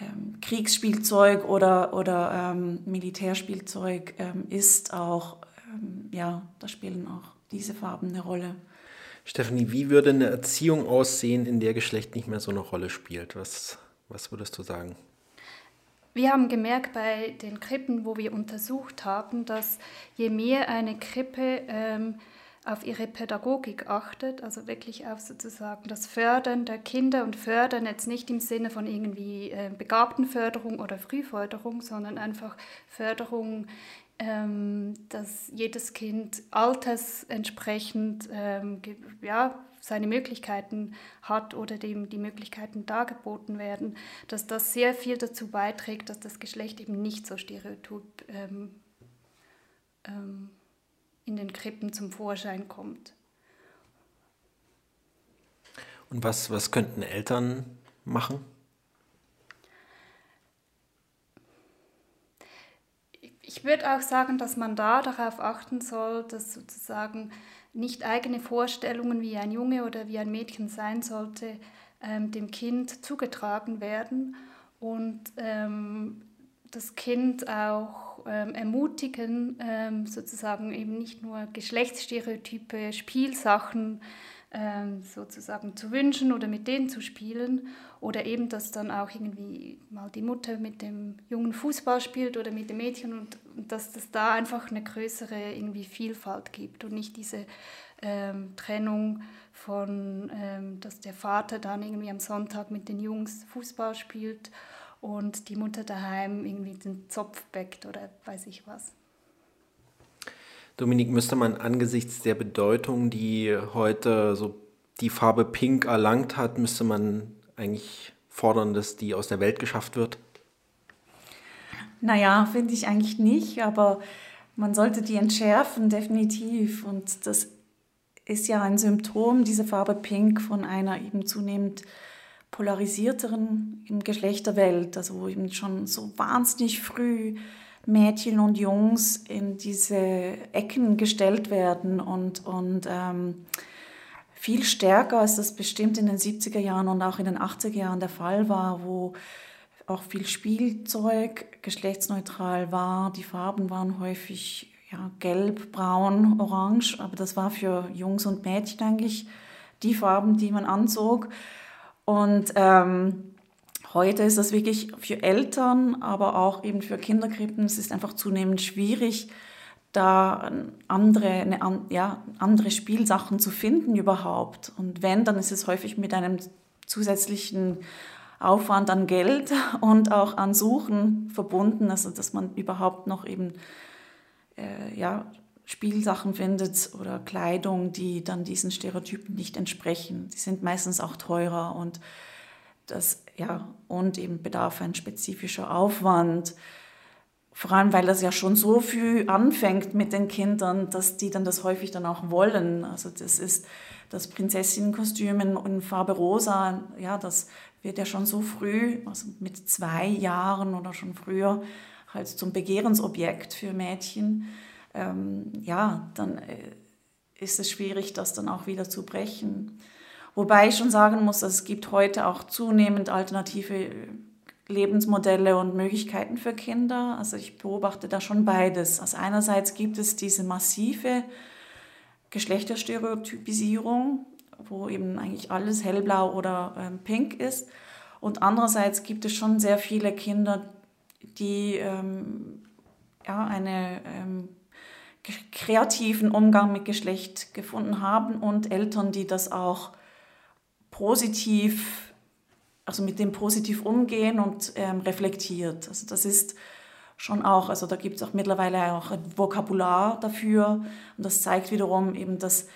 ähm, Kriegsspielzeug oder, oder ähm, Militärspielzeug ähm, ist auch, ähm, ja, da spielen auch diese Farben eine Rolle. Stephanie, wie würde eine Erziehung aussehen, in der Geschlecht nicht mehr so eine Rolle spielt? Was, was würdest du sagen? Wir haben gemerkt bei den Krippen, wo wir untersucht haben, dass je mehr eine Krippe ähm, auf ihre Pädagogik achtet, also wirklich auf sozusagen das Fördern der Kinder und Fördern jetzt nicht im Sinne von irgendwie äh, Begabtenförderung oder Frühförderung, sondern einfach Förderung ähm, dass jedes Kind altersentsprechend ähm, ja, seine Möglichkeiten hat oder dem die Möglichkeiten dargeboten werden, dass das sehr viel dazu beiträgt, dass das Geschlecht eben nicht so stereotyp ähm, ähm in den Krippen zum Vorschein kommt. Und was, was könnten Eltern machen? Ich würde auch sagen, dass man da darauf achten soll, dass sozusagen nicht eigene Vorstellungen, wie ein Junge oder wie ein Mädchen sein sollte, ähm, dem Kind zugetragen werden und ähm, das Kind auch ähm, ermutigen, ähm, sozusagen eben nicht nur Geschlechtsstereotype, Spielsachen sozusagen zu wünschen oder mit denen zu spielen oder eben, dass dann auch irgendwie mal die Mutter mit dem jungen Fußball spielt oder mit dem Mädchen und, und dass es da einfach eine größere irgendwie Vielfalt gibt und nicht diese ähm, Trennung von, ähm, dass der Vater dann irgendwie am Sonntag mit den Jungs Fußball spielt und die Mutter daheim irgendwie den Zopf bäckt oder weiß ich was. Dominik, müsste man angesichts der Bedeutung, die heute so die Farbe Pink erlangt hat, müsste man eigentlich fordern, dass die aus der Welt geschafft wird? Naja, finde ich eigentlich nicht, aber man sollte die entschärfen, definitiv. Und das ist ja ein Symptom, diese Farbe Pink, von einer eben zunehmend polarisierteren Geschlechterwelt, also eben schon so wahnsinnig früh Mädchen und Jungs in diese Ecken gestellt werden und, und ähm, viel stärker, als das bestimmt in den 70er Jahren und auch in den 80er Jahren der Fall war, wo auch viel Spielzeug geschlechtsneutral war. Die Farben waren häufig ja, gelb, braun, orange, aber das war für Jungs und Mädchen eigentlich die Farben, die man anzog. Und ähm, heute ist das wirklich für Eltern, aber auch eben für Kinderkrippen, es ist einfach zunehmend schwierig, da andere, eine, ja, andere Spielsachen zu finden überhaupt. Und wenn, dann ist es häufig mit einem zusätzlichen Aufwand an Geld und auch an Suchen verbunden, also dass man überhaupt noch eben äh, ja, Spielsachen findet oder Kleidung, die dann diesen Stereotypen nicht entsprechen. Die sind meistens auch teurer und das ja und eben bedarf ein spezifischer Aufwand. Vor allem, weil das ja schon so früh anfängt mit den Kindern, dass die dann das häufig dann auch wollen. Also das ist das Prinzessinnenkostüm in Farbe rosa, ja, das wird ja schon so früh, also mit zwei Jahren oder schon früher, halt zum Begehrensobjekt für Mädchen. Ähm, ja, dann äh, ist es schwierig, das dann auch wieder zu brechen. Wobei ich schon sagen muss, es gibt heute auch zunehmend alternative Lebensmodelle und Möglichkeiten für Kinder. Also ich beobachte da schon beides. Also einerseits gibt es diese massive Geschlechterstereotypisierung, wo eben eigentlich alles hellblau oder ähm, pink ist. Und andererseits gibt es schon sehr viele Kinder, die ähm, ja, einen ähm, kreativen Umgang mit Geschlecht gefunden haben und Eltern, die das auch positiv, also mit dem positiv umgehen und ähm, reflektiert. Also das ist schon auch, also da gibt es auch mittlerweile auch ein Vokabular dafür und das zeigt wiederum eben, dass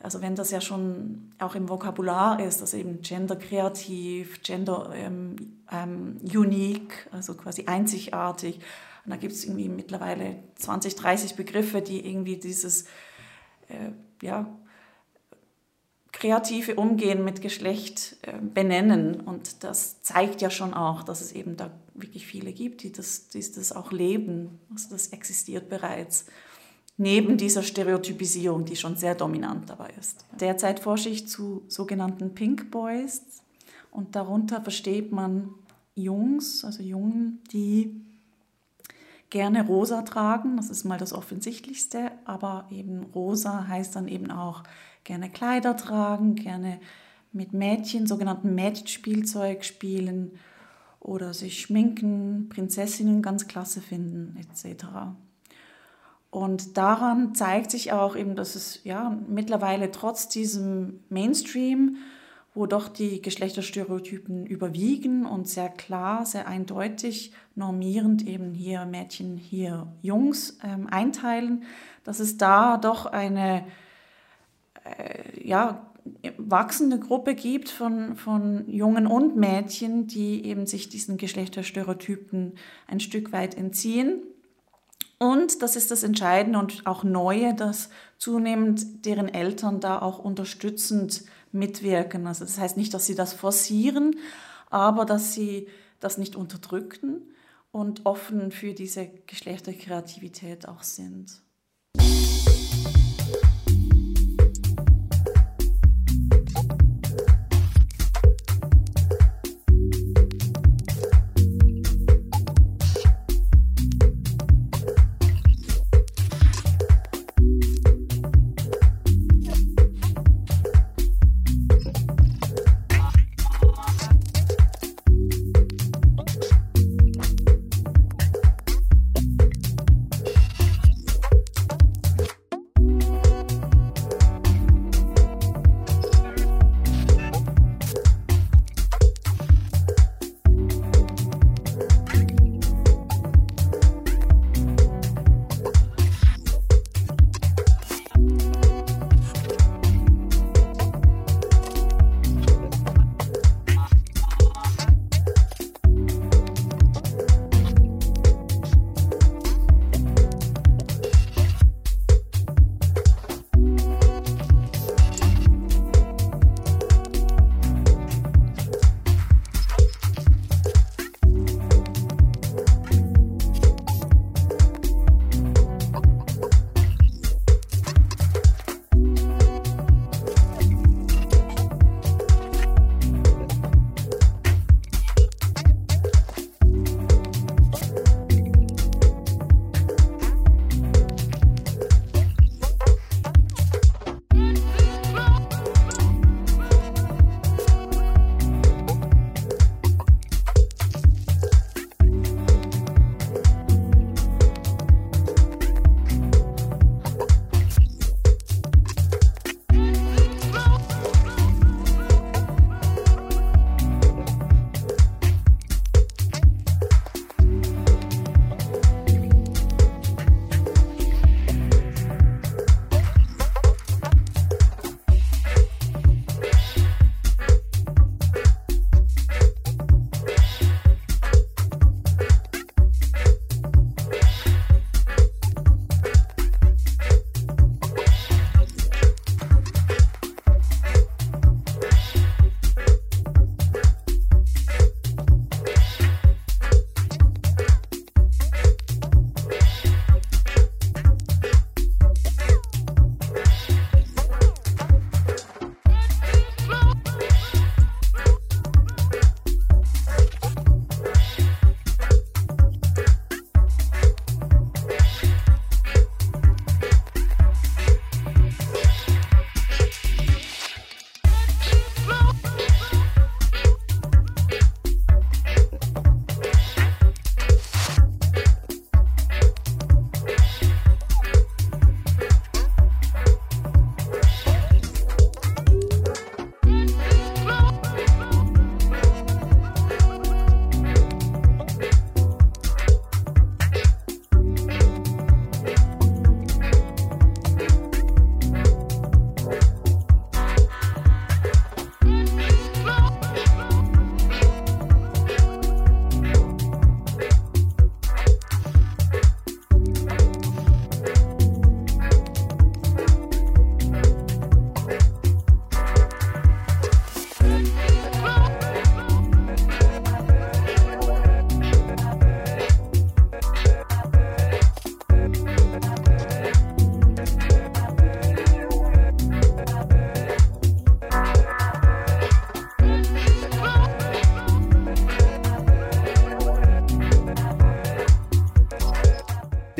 also wenn das ja schon auch im Vokabular ist, also eben genderkreativ, gender ähm, ähm, unique, also quasi einzigartig. Und da gibt es irgendwie mittlerweile 20, 30 Begriffe, die irgendwie dieses äh, ja, kreative Umgehen mit Geschlecht äh, benennen. Und das zeigt ja schon auch, dass es eben da wirklich viele gibt, die das, die das auch leben. Also das existiert bereits neben dieser Stereotypisierung, die schon sehr dominant dabei ist. Derzeit forsche ich zu sogenannten Pink Boys und darunter versteht man Jungs, also Jungen, die gerne rosa tragen, das ist mal das Offensichtlichste, aber eben rosa heißt dann eben auch gerne Kleider tragen, gerne mit Mädchen, sogenannten Mädchenspielzeug spielen oder sich schminken, Prinzessinnen ganz klasse finden etc. Und daran zeigt sich auch eben, dass es ja mittlerweile trotz diesem Mainstream, wo doch die Geschlechterstereotypen überwiegen und sehr klar, sehr eindeutig normierend eben hier Mädchen, hier Jungs ähm, einteilen, dass es da doch eine ja, wachsende Gruppe gibt von, von Jungen und Mädchen, die eben sich diesen Geschlechterstereotypen ein Stück weit entziehen und das ist das Entscheidende und auch Neue, dass zunehmend deren Eltern da auch unterstützend mitwirken. Also das heißt nicht, dass sie das forcieren, aber dass sie das nicht unterdrücken und offen für diese Geschlechterkreativität auch sind.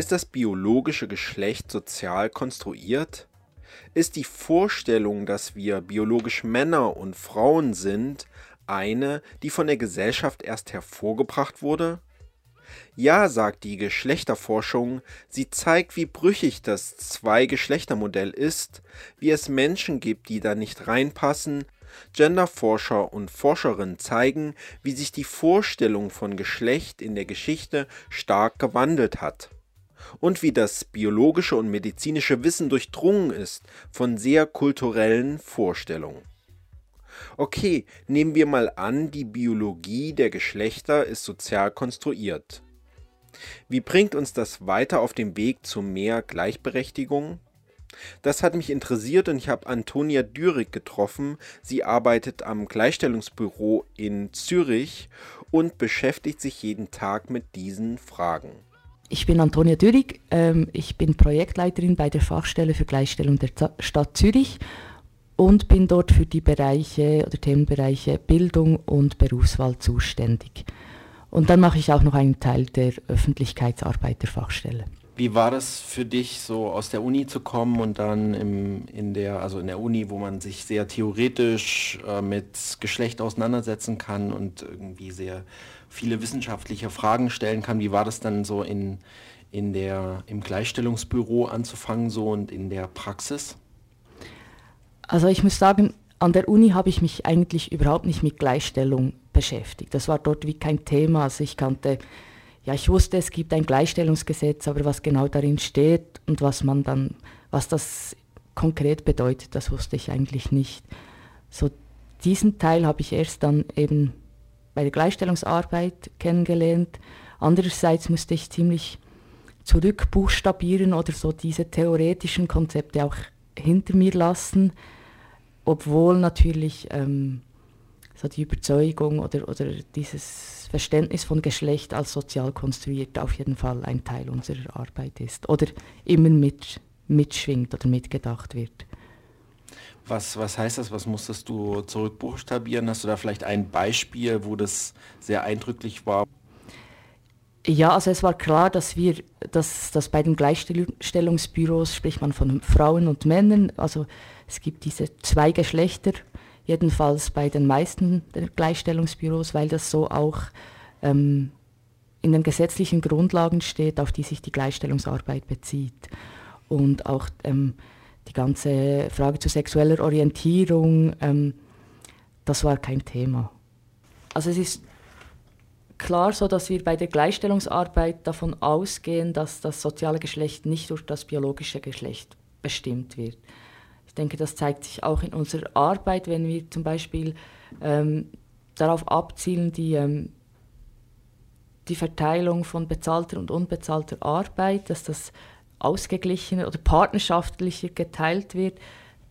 Ist das biologische Geschlecht sozial konstruiert? Ist die Vorstellung, dass wir biologisch Männer und Frauen sind, eine, die von der Gesellschaft erst hervorgebracht wurde? Ja, sagt die Geschlechterforschung, sie zeigt, wie brüchig das Zwei-Geschlechter-Modell ist, wie es Menschen gibt, die da nicht reinpassen. Genderforscher und Forscherinnen zeigen, wie sich die Vorstellung von Geschlecht in der Geschichte stark gewandelt hat und wie das biologische und medizinische Wissen durchdrungen ist von sehr kulturellen Vorstellungen. Okay, nehmen wir mal an, die Biologie der Geschlechter ist sozial konstruiert. Wie bringt uns das weiter auf dem Weg zu mehr Gleichberechtigung? Das hat mich interessiert und ich habe Antonia Dürig getroffen. Sie arbeitet am Gleichstellungsbüro in Zürich und beschäftigt sich jeden Tag mit diesen Fragen. Ich bin Antonia Dürig, ähm, ich bin Projektleiterin bei der Fachstelle für Gleichstellung der Stadt Zürich und bin dort für die Bereiche oder Themenbereiche Bildung und Berufswahl zuständig. Und dann mache ich auch noch einen Teil der Öffentlichkeitsarbeit der Fachstelle. Wie war das für dich, so aus der Uni zu kommen und dann im, in der, also in der Uni, wo man sich sehr theoretisch äh, mit Geschlecht auseinandersetzen kann und irgendwie sehr viele wissenschaftliche Fragen stellen kann. Wie war das dann so in, in der, im Gleichstellungsbüro anzufangen so und in der Praxis? Also ich muss sagen, an der Uni habe ich mich eigentlich überhaupt nicht mit Gleichstellung beschäftigt. Das war dort wie kein Thema. Also ich kannte, ja, ich wusste, es gibt ein Gleichstellungsgesetz, aber was genau darin steht und was man dann, was das konkret bedeutet, das wusste ich eigentlich nicht. So diesen Teil habe ich erst dann eben bei der Gleichstellungsarbeit kennengelernt. Andererseits musste ich ziemlich zurückbuchstabieren oder so diese theoretischen Konzepte auch hinter mir lassen, obwohl natürlich ähm, so die Überzeugung oder, oder dieses Verständnis von Geschlecht als sozial konstruiert auf jeden Fall ein Teil unserer Arbeit ist oder immer mit, mitschwingt oder mitgedacht wird. Was, was heißt das? Was musstest du zurückbuchstabieren? Hast du da vielleicht ein Beispiel, wo das sehr eindrücklich war? Ja, also es war klar, dass wir, dass, dass bei den Gleichstellungsbüros spricht man von Frauen und Männern. Also es gibt diese zwei Geschlechter, jedenfalls bei den meisten der Gleichstellungsbüros, weil das so auch ähm, in den gesetzlichen Grundlagen steht, auf die sich die Gleichstellungsarbeit bezieht. Und auch ähm, die ganze Frage zu sexueller Orientierung, ähm, das war kein Thema. Also es ist klar so, dass wir bei der Gleichstellungsarbeit davon ausgehen, dass das soziale Geschlecht nicht durch das biologische Geschlecht bestimmt wird. Denke, das zeigt sich auch in unserer Arbeit, wenn wir zum Beispiel ähm, darauf abzielen, die, ähm, die Verteilung von bezahlter und unbezahlter Arbeit, dass das ausgeglichener oder partnerschaftlicher geteilt wird,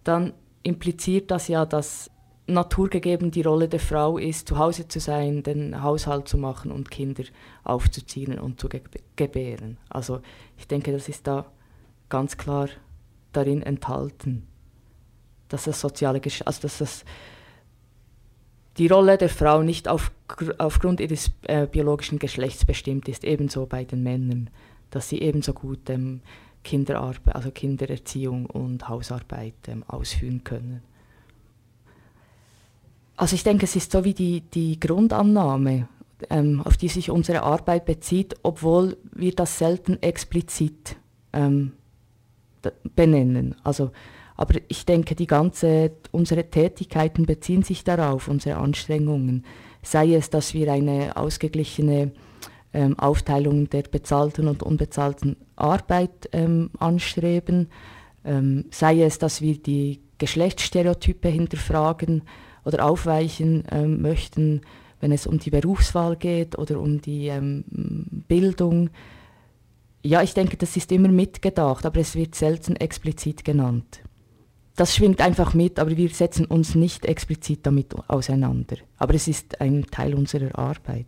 dann impliziert das ja, dass naturgegeben die Rolle der Frau ist, zu Hause zu sein, den Haushalt zu machen und Kinder aufzuziehen und zu gebären. Also ich denke, das ist da ganz klar darin enthalten, dass das soziale also dass das die Rolle der Frau nicht auf, aufgrund ihres äh, biologischen Geschlechts bestimmt ist, ebenso bei den Männern dass sie ebenso gut ähm, Kinderarbeit, also Kindererziehung und Hausarbeit ähm, ausführen können. Also ich denke, es ist so wie die, die Grundannahme, ähm, auf die sich unsere Arbeit bezieht, obwohl wir das selten explizit ähm, benennen. Also, aber ich denke, die ganze, unsere Tätigkeiten beziehen sich darauf, unsere Anstrengungen. Sei es, dass wir eine ausgeglichene ähm, Aufteilung der bezahlten und unbezahlten Arbeit ähm, anstreben, ähm, sei es, dass wir die Geschlechtsstereotype hinterfragen oder aufweichen ähm, möchten, wenn es um die Berufswahl geht oder um die ähm, Bildung. Ja, ich denke, das ist immer mitgedacht, aber es wird selten explizit genannt. Das schwingt einfach mit, aber wir setzen uns nicht explizit damit auseinander. Aber es ist ein Teil unserer Arbeit.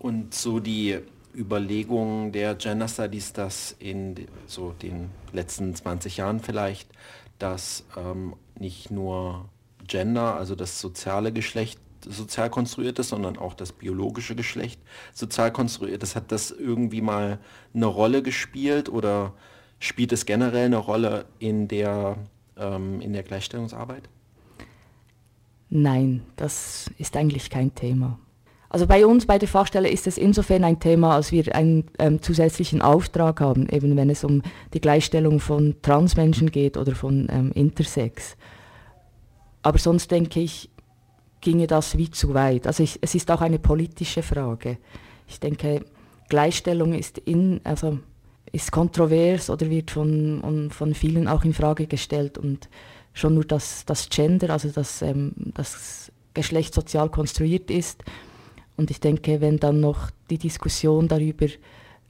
Und so die Überlegung der Gender Studies, dass in so den letzten 20 Jahren vielleicht, dass ähm, nicht nur Gender, also das soziale Geschlecht sozial konstruiert ist, sondern auch das biologische Geschlecht sozial konstruiert ist. Hat das irgendwie mal eine Rolle gespielt oder spielt es generell eine Rolle in der, ähm, in der Gleichstellungsarbeit? Nein, das ist eigentlich kein Thema. Also bei uns bei der Fachstelle ist es insofern ein Thema, als wir einen ähm, zusätzlichen Auftrag haben, eben wenn es um die Gleichstellung von Transmenschen geht oder von ähm, Intersex. Aber sonst denke ich, ginge das wie zu weit. Also ich, es ist auch eine politische Frage. Ich denke, Gleichstellung ist, in, also ist kontrovers oder wird von, von vielen auch in Frage gestellt und schon nur das, das Gender, also das, ähm, das Geschlecht sozial konstruiert ist. Und ich denke, wenn dann noch die Diskussion darüber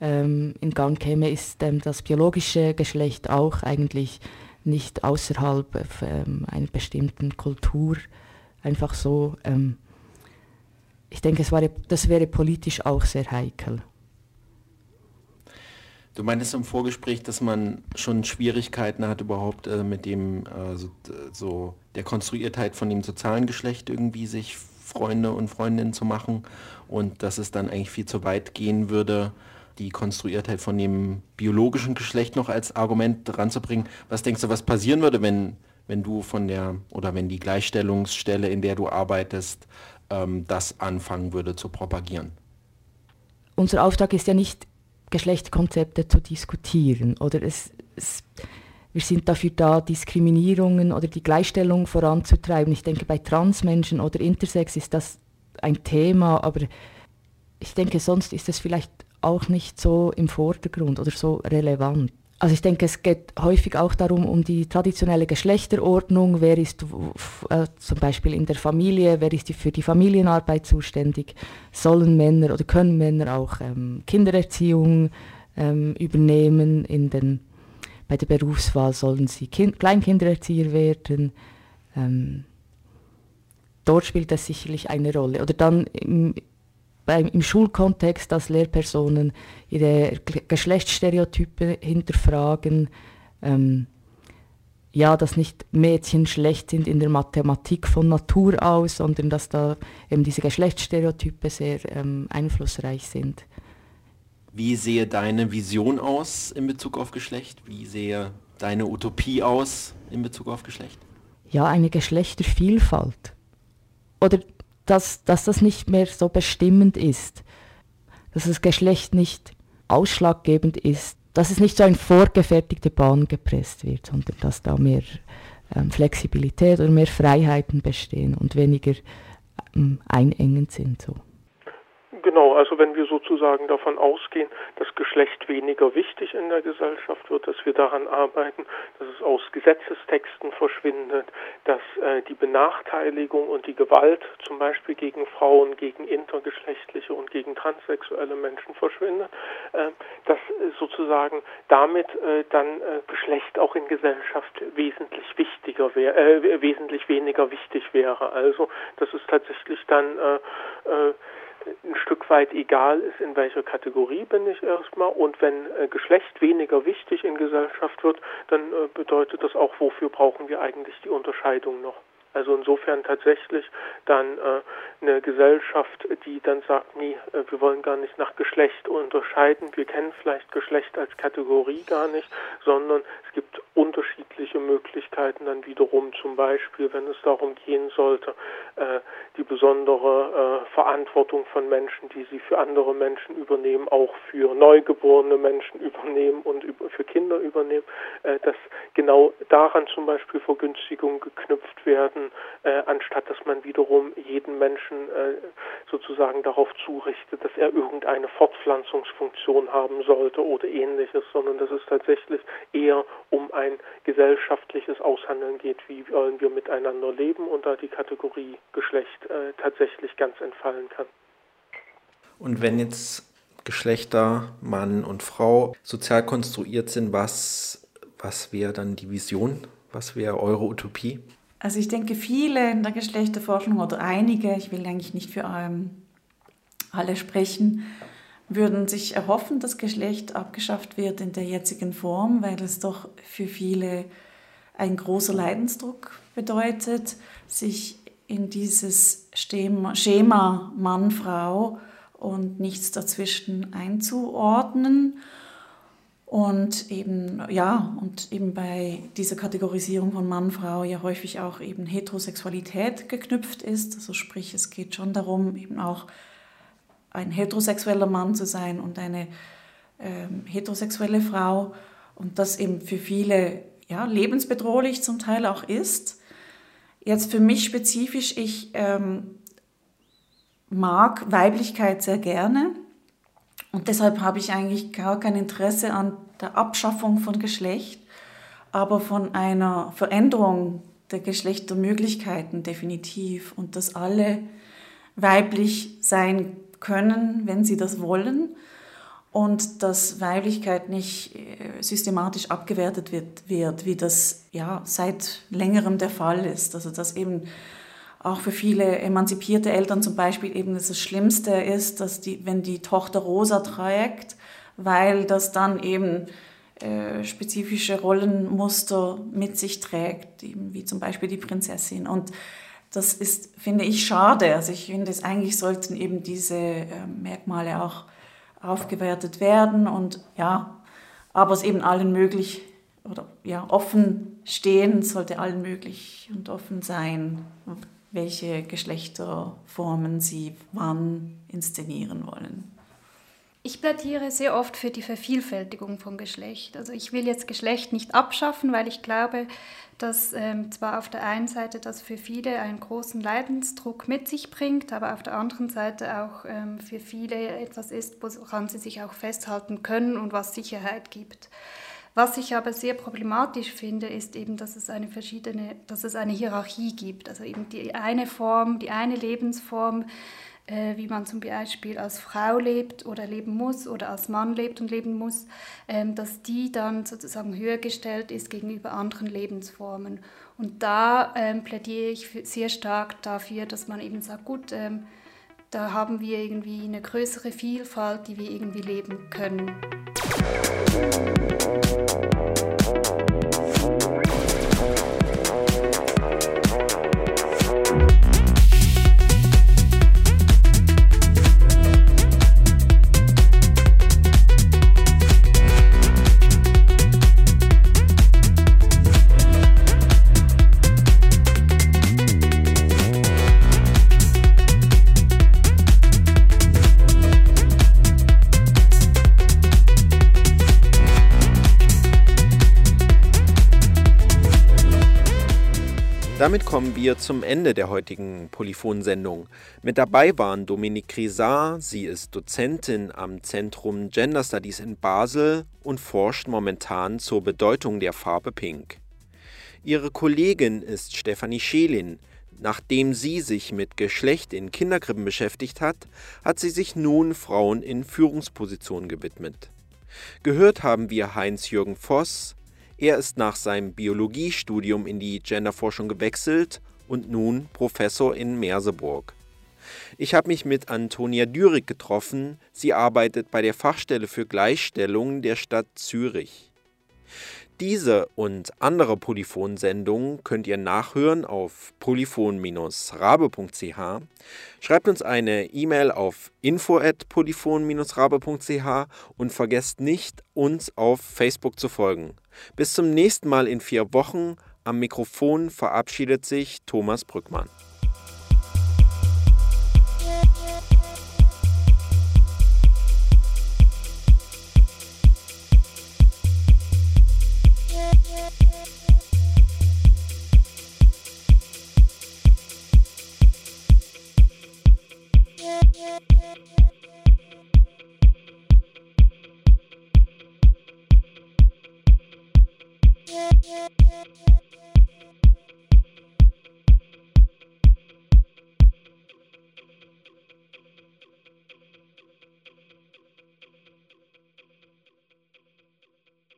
ähm, in Gang käme, ist ähm, das biologische Geschlecht auch eigentlich nicht außerhalb ähm, einer bestimmten Kultur einfach so. Ähm, ich denke, es war, das wäre politisch auch sehr heikel. Du meintest im Vorgespräch, dass man schon Schwierigkeiten hat, überhaupt äh, mit dem, äh, so, so, der Konstruiertheit von dem sozialen Geschlecht irgendwie sich Freunde und Freundinnen zu machen und dass es dann eigentlich viel zu weit gehen würde, die Konstruiertheit von dem biologischen Geschlecht noch als Argument ranzubringen. Was denkst du, was passieren würde, wenn, wenn du von der oder wenn die Gleichstellungsstelle, in der du arbeitest, ähm, das anfangen würde zu propagieren? Unser Auftrag ist ja nicht Geschlechtskonzepte zu diskutieren. Oder es, es, wir sind dafür da, Diskriminierungen oder die Gleichstellung voranzutreiben. Ich denke, bei Transmenschen oder Intersex ist das ein Thema, aber ich denke, sonst ist es vielleicht auch nicht so im Vordergrund oder so relevant. Also ich denke, es geht häufig auch darum, um die traditionelle Geschlechterordnung. Wer ist äh, zum Beispiel in der Familie, wer ist die, für die Familienarbeit zuständig? Sollen Männer oder können Männer auch ähm, Kindererziehung ähm, übernehmen? In den, bei der Berufswahl sollen sie kind, Kleinkindererzieher werden? Ähm, dort spielt das sicherlich eine Rolle. Oder dann im, beim, im Schulkontext, dass Lehrpersonen ihre Geschlechtsstereotype hinterfragen, ähm, ja, dass nicht Mädchen schlecht sind in der Mathematik von Natur aus, sondern dass da eben diese Geschlechtsstereotype sehr ähm, einflussreich sind. Wie sehe deine Vision aus in Bezug auf Geschlecht? Wie sehe deine Utopie aus in Bezug auf Geschlecht? Ja, eine Geschlechtervielfalt. Oder dass, dass das nicht mehr so bestimmend ist, dass das Geschlecht nicht ausschlaggebend ist, dass es nicht so ein vorgefertigte Bahn gepresst wird, sondern dass da mehr ähm, Flexibilität oder mehr Freiheiten bestehen und weniger ähm, einengend sind. So. Genau, also wenn wir sozusagen davon ausgehen, dass Geschlecht weniger wichtig in der Gesellschaft wird, dass wir daran arbeiten, dass es aus Gesetzestexten verschwindet, dass äh, die Benachteiligung und die Gewalt zum Beispiel gegen Frauen, gegen intergeschlechtliche und gegen transsexuelle Menschen verschwindet, äh, dass sozusagen damit äh, dann äh, Geschlecht auch in Gesellschaft wesentlich wichtiger wäre, äh, wesentlich weniger wichtig wäre. Also dass es tatsächlich dann äh, äh, ein Stück weit egal ist, in welcher Kategorie bin ich erstmal. Und wenn äh, Geschlecht weniger wichtig in Gesellschaft wird, dann äh, bedeutet das auch, wofür brauchen wir eigentlich die Unterscheidung noch? Also insofern tatsächlich dann äh, eine Gesellschaft, die dann sagt, nee, äh, wir wollen gar nicht nach Geschlecht unterscheiden, wir kennen vielleicht Geschlecht als Kategorie gar nicht, sondern es gibt unterschiedliche Möglichkeiten dann wiederum, zum Beispiel, wenn es darum gehen sollte, äh, die besondere äh, Verantwortung von Menschen, die sie für andere Menschen übernehmen, auch für neugeborene Menschen übernehmen und für Kinder übernehmen, äh, dass genau daran zum Beispiel Vergünstigungen geknüpft werden, äh, anstatt dass man wiederum jeden Menschen äh, sozusagen darauf zurichtet, dass er irgendeine Fortpflanzungsfunktion haben sollte oder ähnliches, sondern dass es tatsächlich eher um ein gesellschaftliches Aushandeln geht, wie wollen wir miteinander leben und da die Kategorie Geschlecht äh, tatsächlich ganz entfallen kann. Und wenn jetzt Geschlechter, Mann und Frau sozial konstruiert sind, was, was wäre dann die Vision? Was wäre eure Utopie? Also ich denke, viele in der Geschlechterforschung oder einige, ich will eigentlich nicht für ähm, alle sprechen, würden sich erhoffen, dass Geschlecht abgeschafft wird in der jetzigen Form, weil es doch für viele ein großer Leidensdruck bedeutet, sich in dieses Schema Mann-Frau und nichts dazwischen einzuordnen. Und eben, ja, und eben bei dieser Kategorisierung von Mann, Frau ja häufig auch eben Heterosexualität geknüpft ist. Also sprich, es geht schon darum, eben auch ein heterosexueller Mann zu sein und eine ähm, heterosexuelle Frau. Und das eben für viele ja, lebensbedrohlich zum Teil auch ist. Jetzt für mich spezifisch, ich ähm, mag Weiblichkeit sehr gerne und deshalb habe ich eigentlich gar kein Interesse an der Abschaffung von Geschlecht, aber von einer Veränderung der Geschlechtermöglichkeiten definitiv und dass alle weiblich sein können, wenn sie das wollen und dass Weiblichkeit nicht äh, systematisch abgewertet wird, wird, wie das ja seit längerem der Fall ist. Also dass eben auch für viele emanzipierte Eltern zum Beispiel eben das Schlimmste ist, dass die, wenn die Tochter rosa trägt, weil das dann eben äh, spezifische Rollenmuster mit sich trägt, eben wie zum Beispiel die Prinzessin. Und das ist, finde ich, schade. Also ich finde, es eigentlich sollten eben diese äh, Merkmale auch aufgewertet werden und ja, aber es eben allen möglich oder ja, offen stehen sollte allen möglich und offen sein welche Geschlechterformen sie wann inszenieren wollen. Ich plädiere sehr oft für die Vervielfältigung von Geschlecht. Also ich will jetzt Geschlecht nicht abschaffen, weil ich glaube, dass ähm, zwar auf der einen Seite das für viele einen großen Leidensdruck mit sich bringt, aber auf der anderen Seite auch ähm, für viele etwas ist, woran sie sich auch festhalten können und was Sicherheit gibt. Was ich aber sehr problematisch finde, ist eben, dass es eine verschiedene, dass es eine Hierarchie gibt. Also eben die eine Form, die eine Lebensform, äh, wie man zum Beispiel als Frau lebt oder leben muss oder als Mann lebt und leben muss, ähm, dass die dann sozusagen höher gestellt ist gegenüber anderen Lebensformen. Und da ähm, plädiere ich sehr stark dafür, dass man eben sagt, gut, ähm, da haben wir irgendwie eine größere Vielfalt, die wir irgendwie leben können. Damit kommen wir zum Ende der heutigen Polyphon-Sendung. Mit dabei waren Dominique Grisard, sie ist Dozentin am Zentrum Gender Studies in Basel und forscht momentan zur Bedeutung der Farbe Pink. Ihre Kollegin ist Stefanie Schelin. Nachdem sie sich mit Geschlecht in Kinderkrippen beschäftigt hat, hat sie sich nun Frauen in Führungspositionen gewidmet. Gehört haben wir Heinz-Jürgen Voss, er ist nach seinem Biologiestudium in die Genderforschung gewechselt und nun Professor in Merseburg. Ich habe mich mit Antonia Dürig getroffen. Sie arbeitet bei der Fachstelle für Gleichstellung der Stadt Zürich. Diese und andere Polyphon-Sendungen könnt ihr nachhören auf polyphon-rabe.ch. Schreibt uns eine E-Mail auf info@polyphon-rabe.ch und vergesst nicht, uns auf Facebook zu folgen. Bis zum nächsten Mal in vier Wochen. Am Mikrofon verabschiedet sich Thomas Brückmann.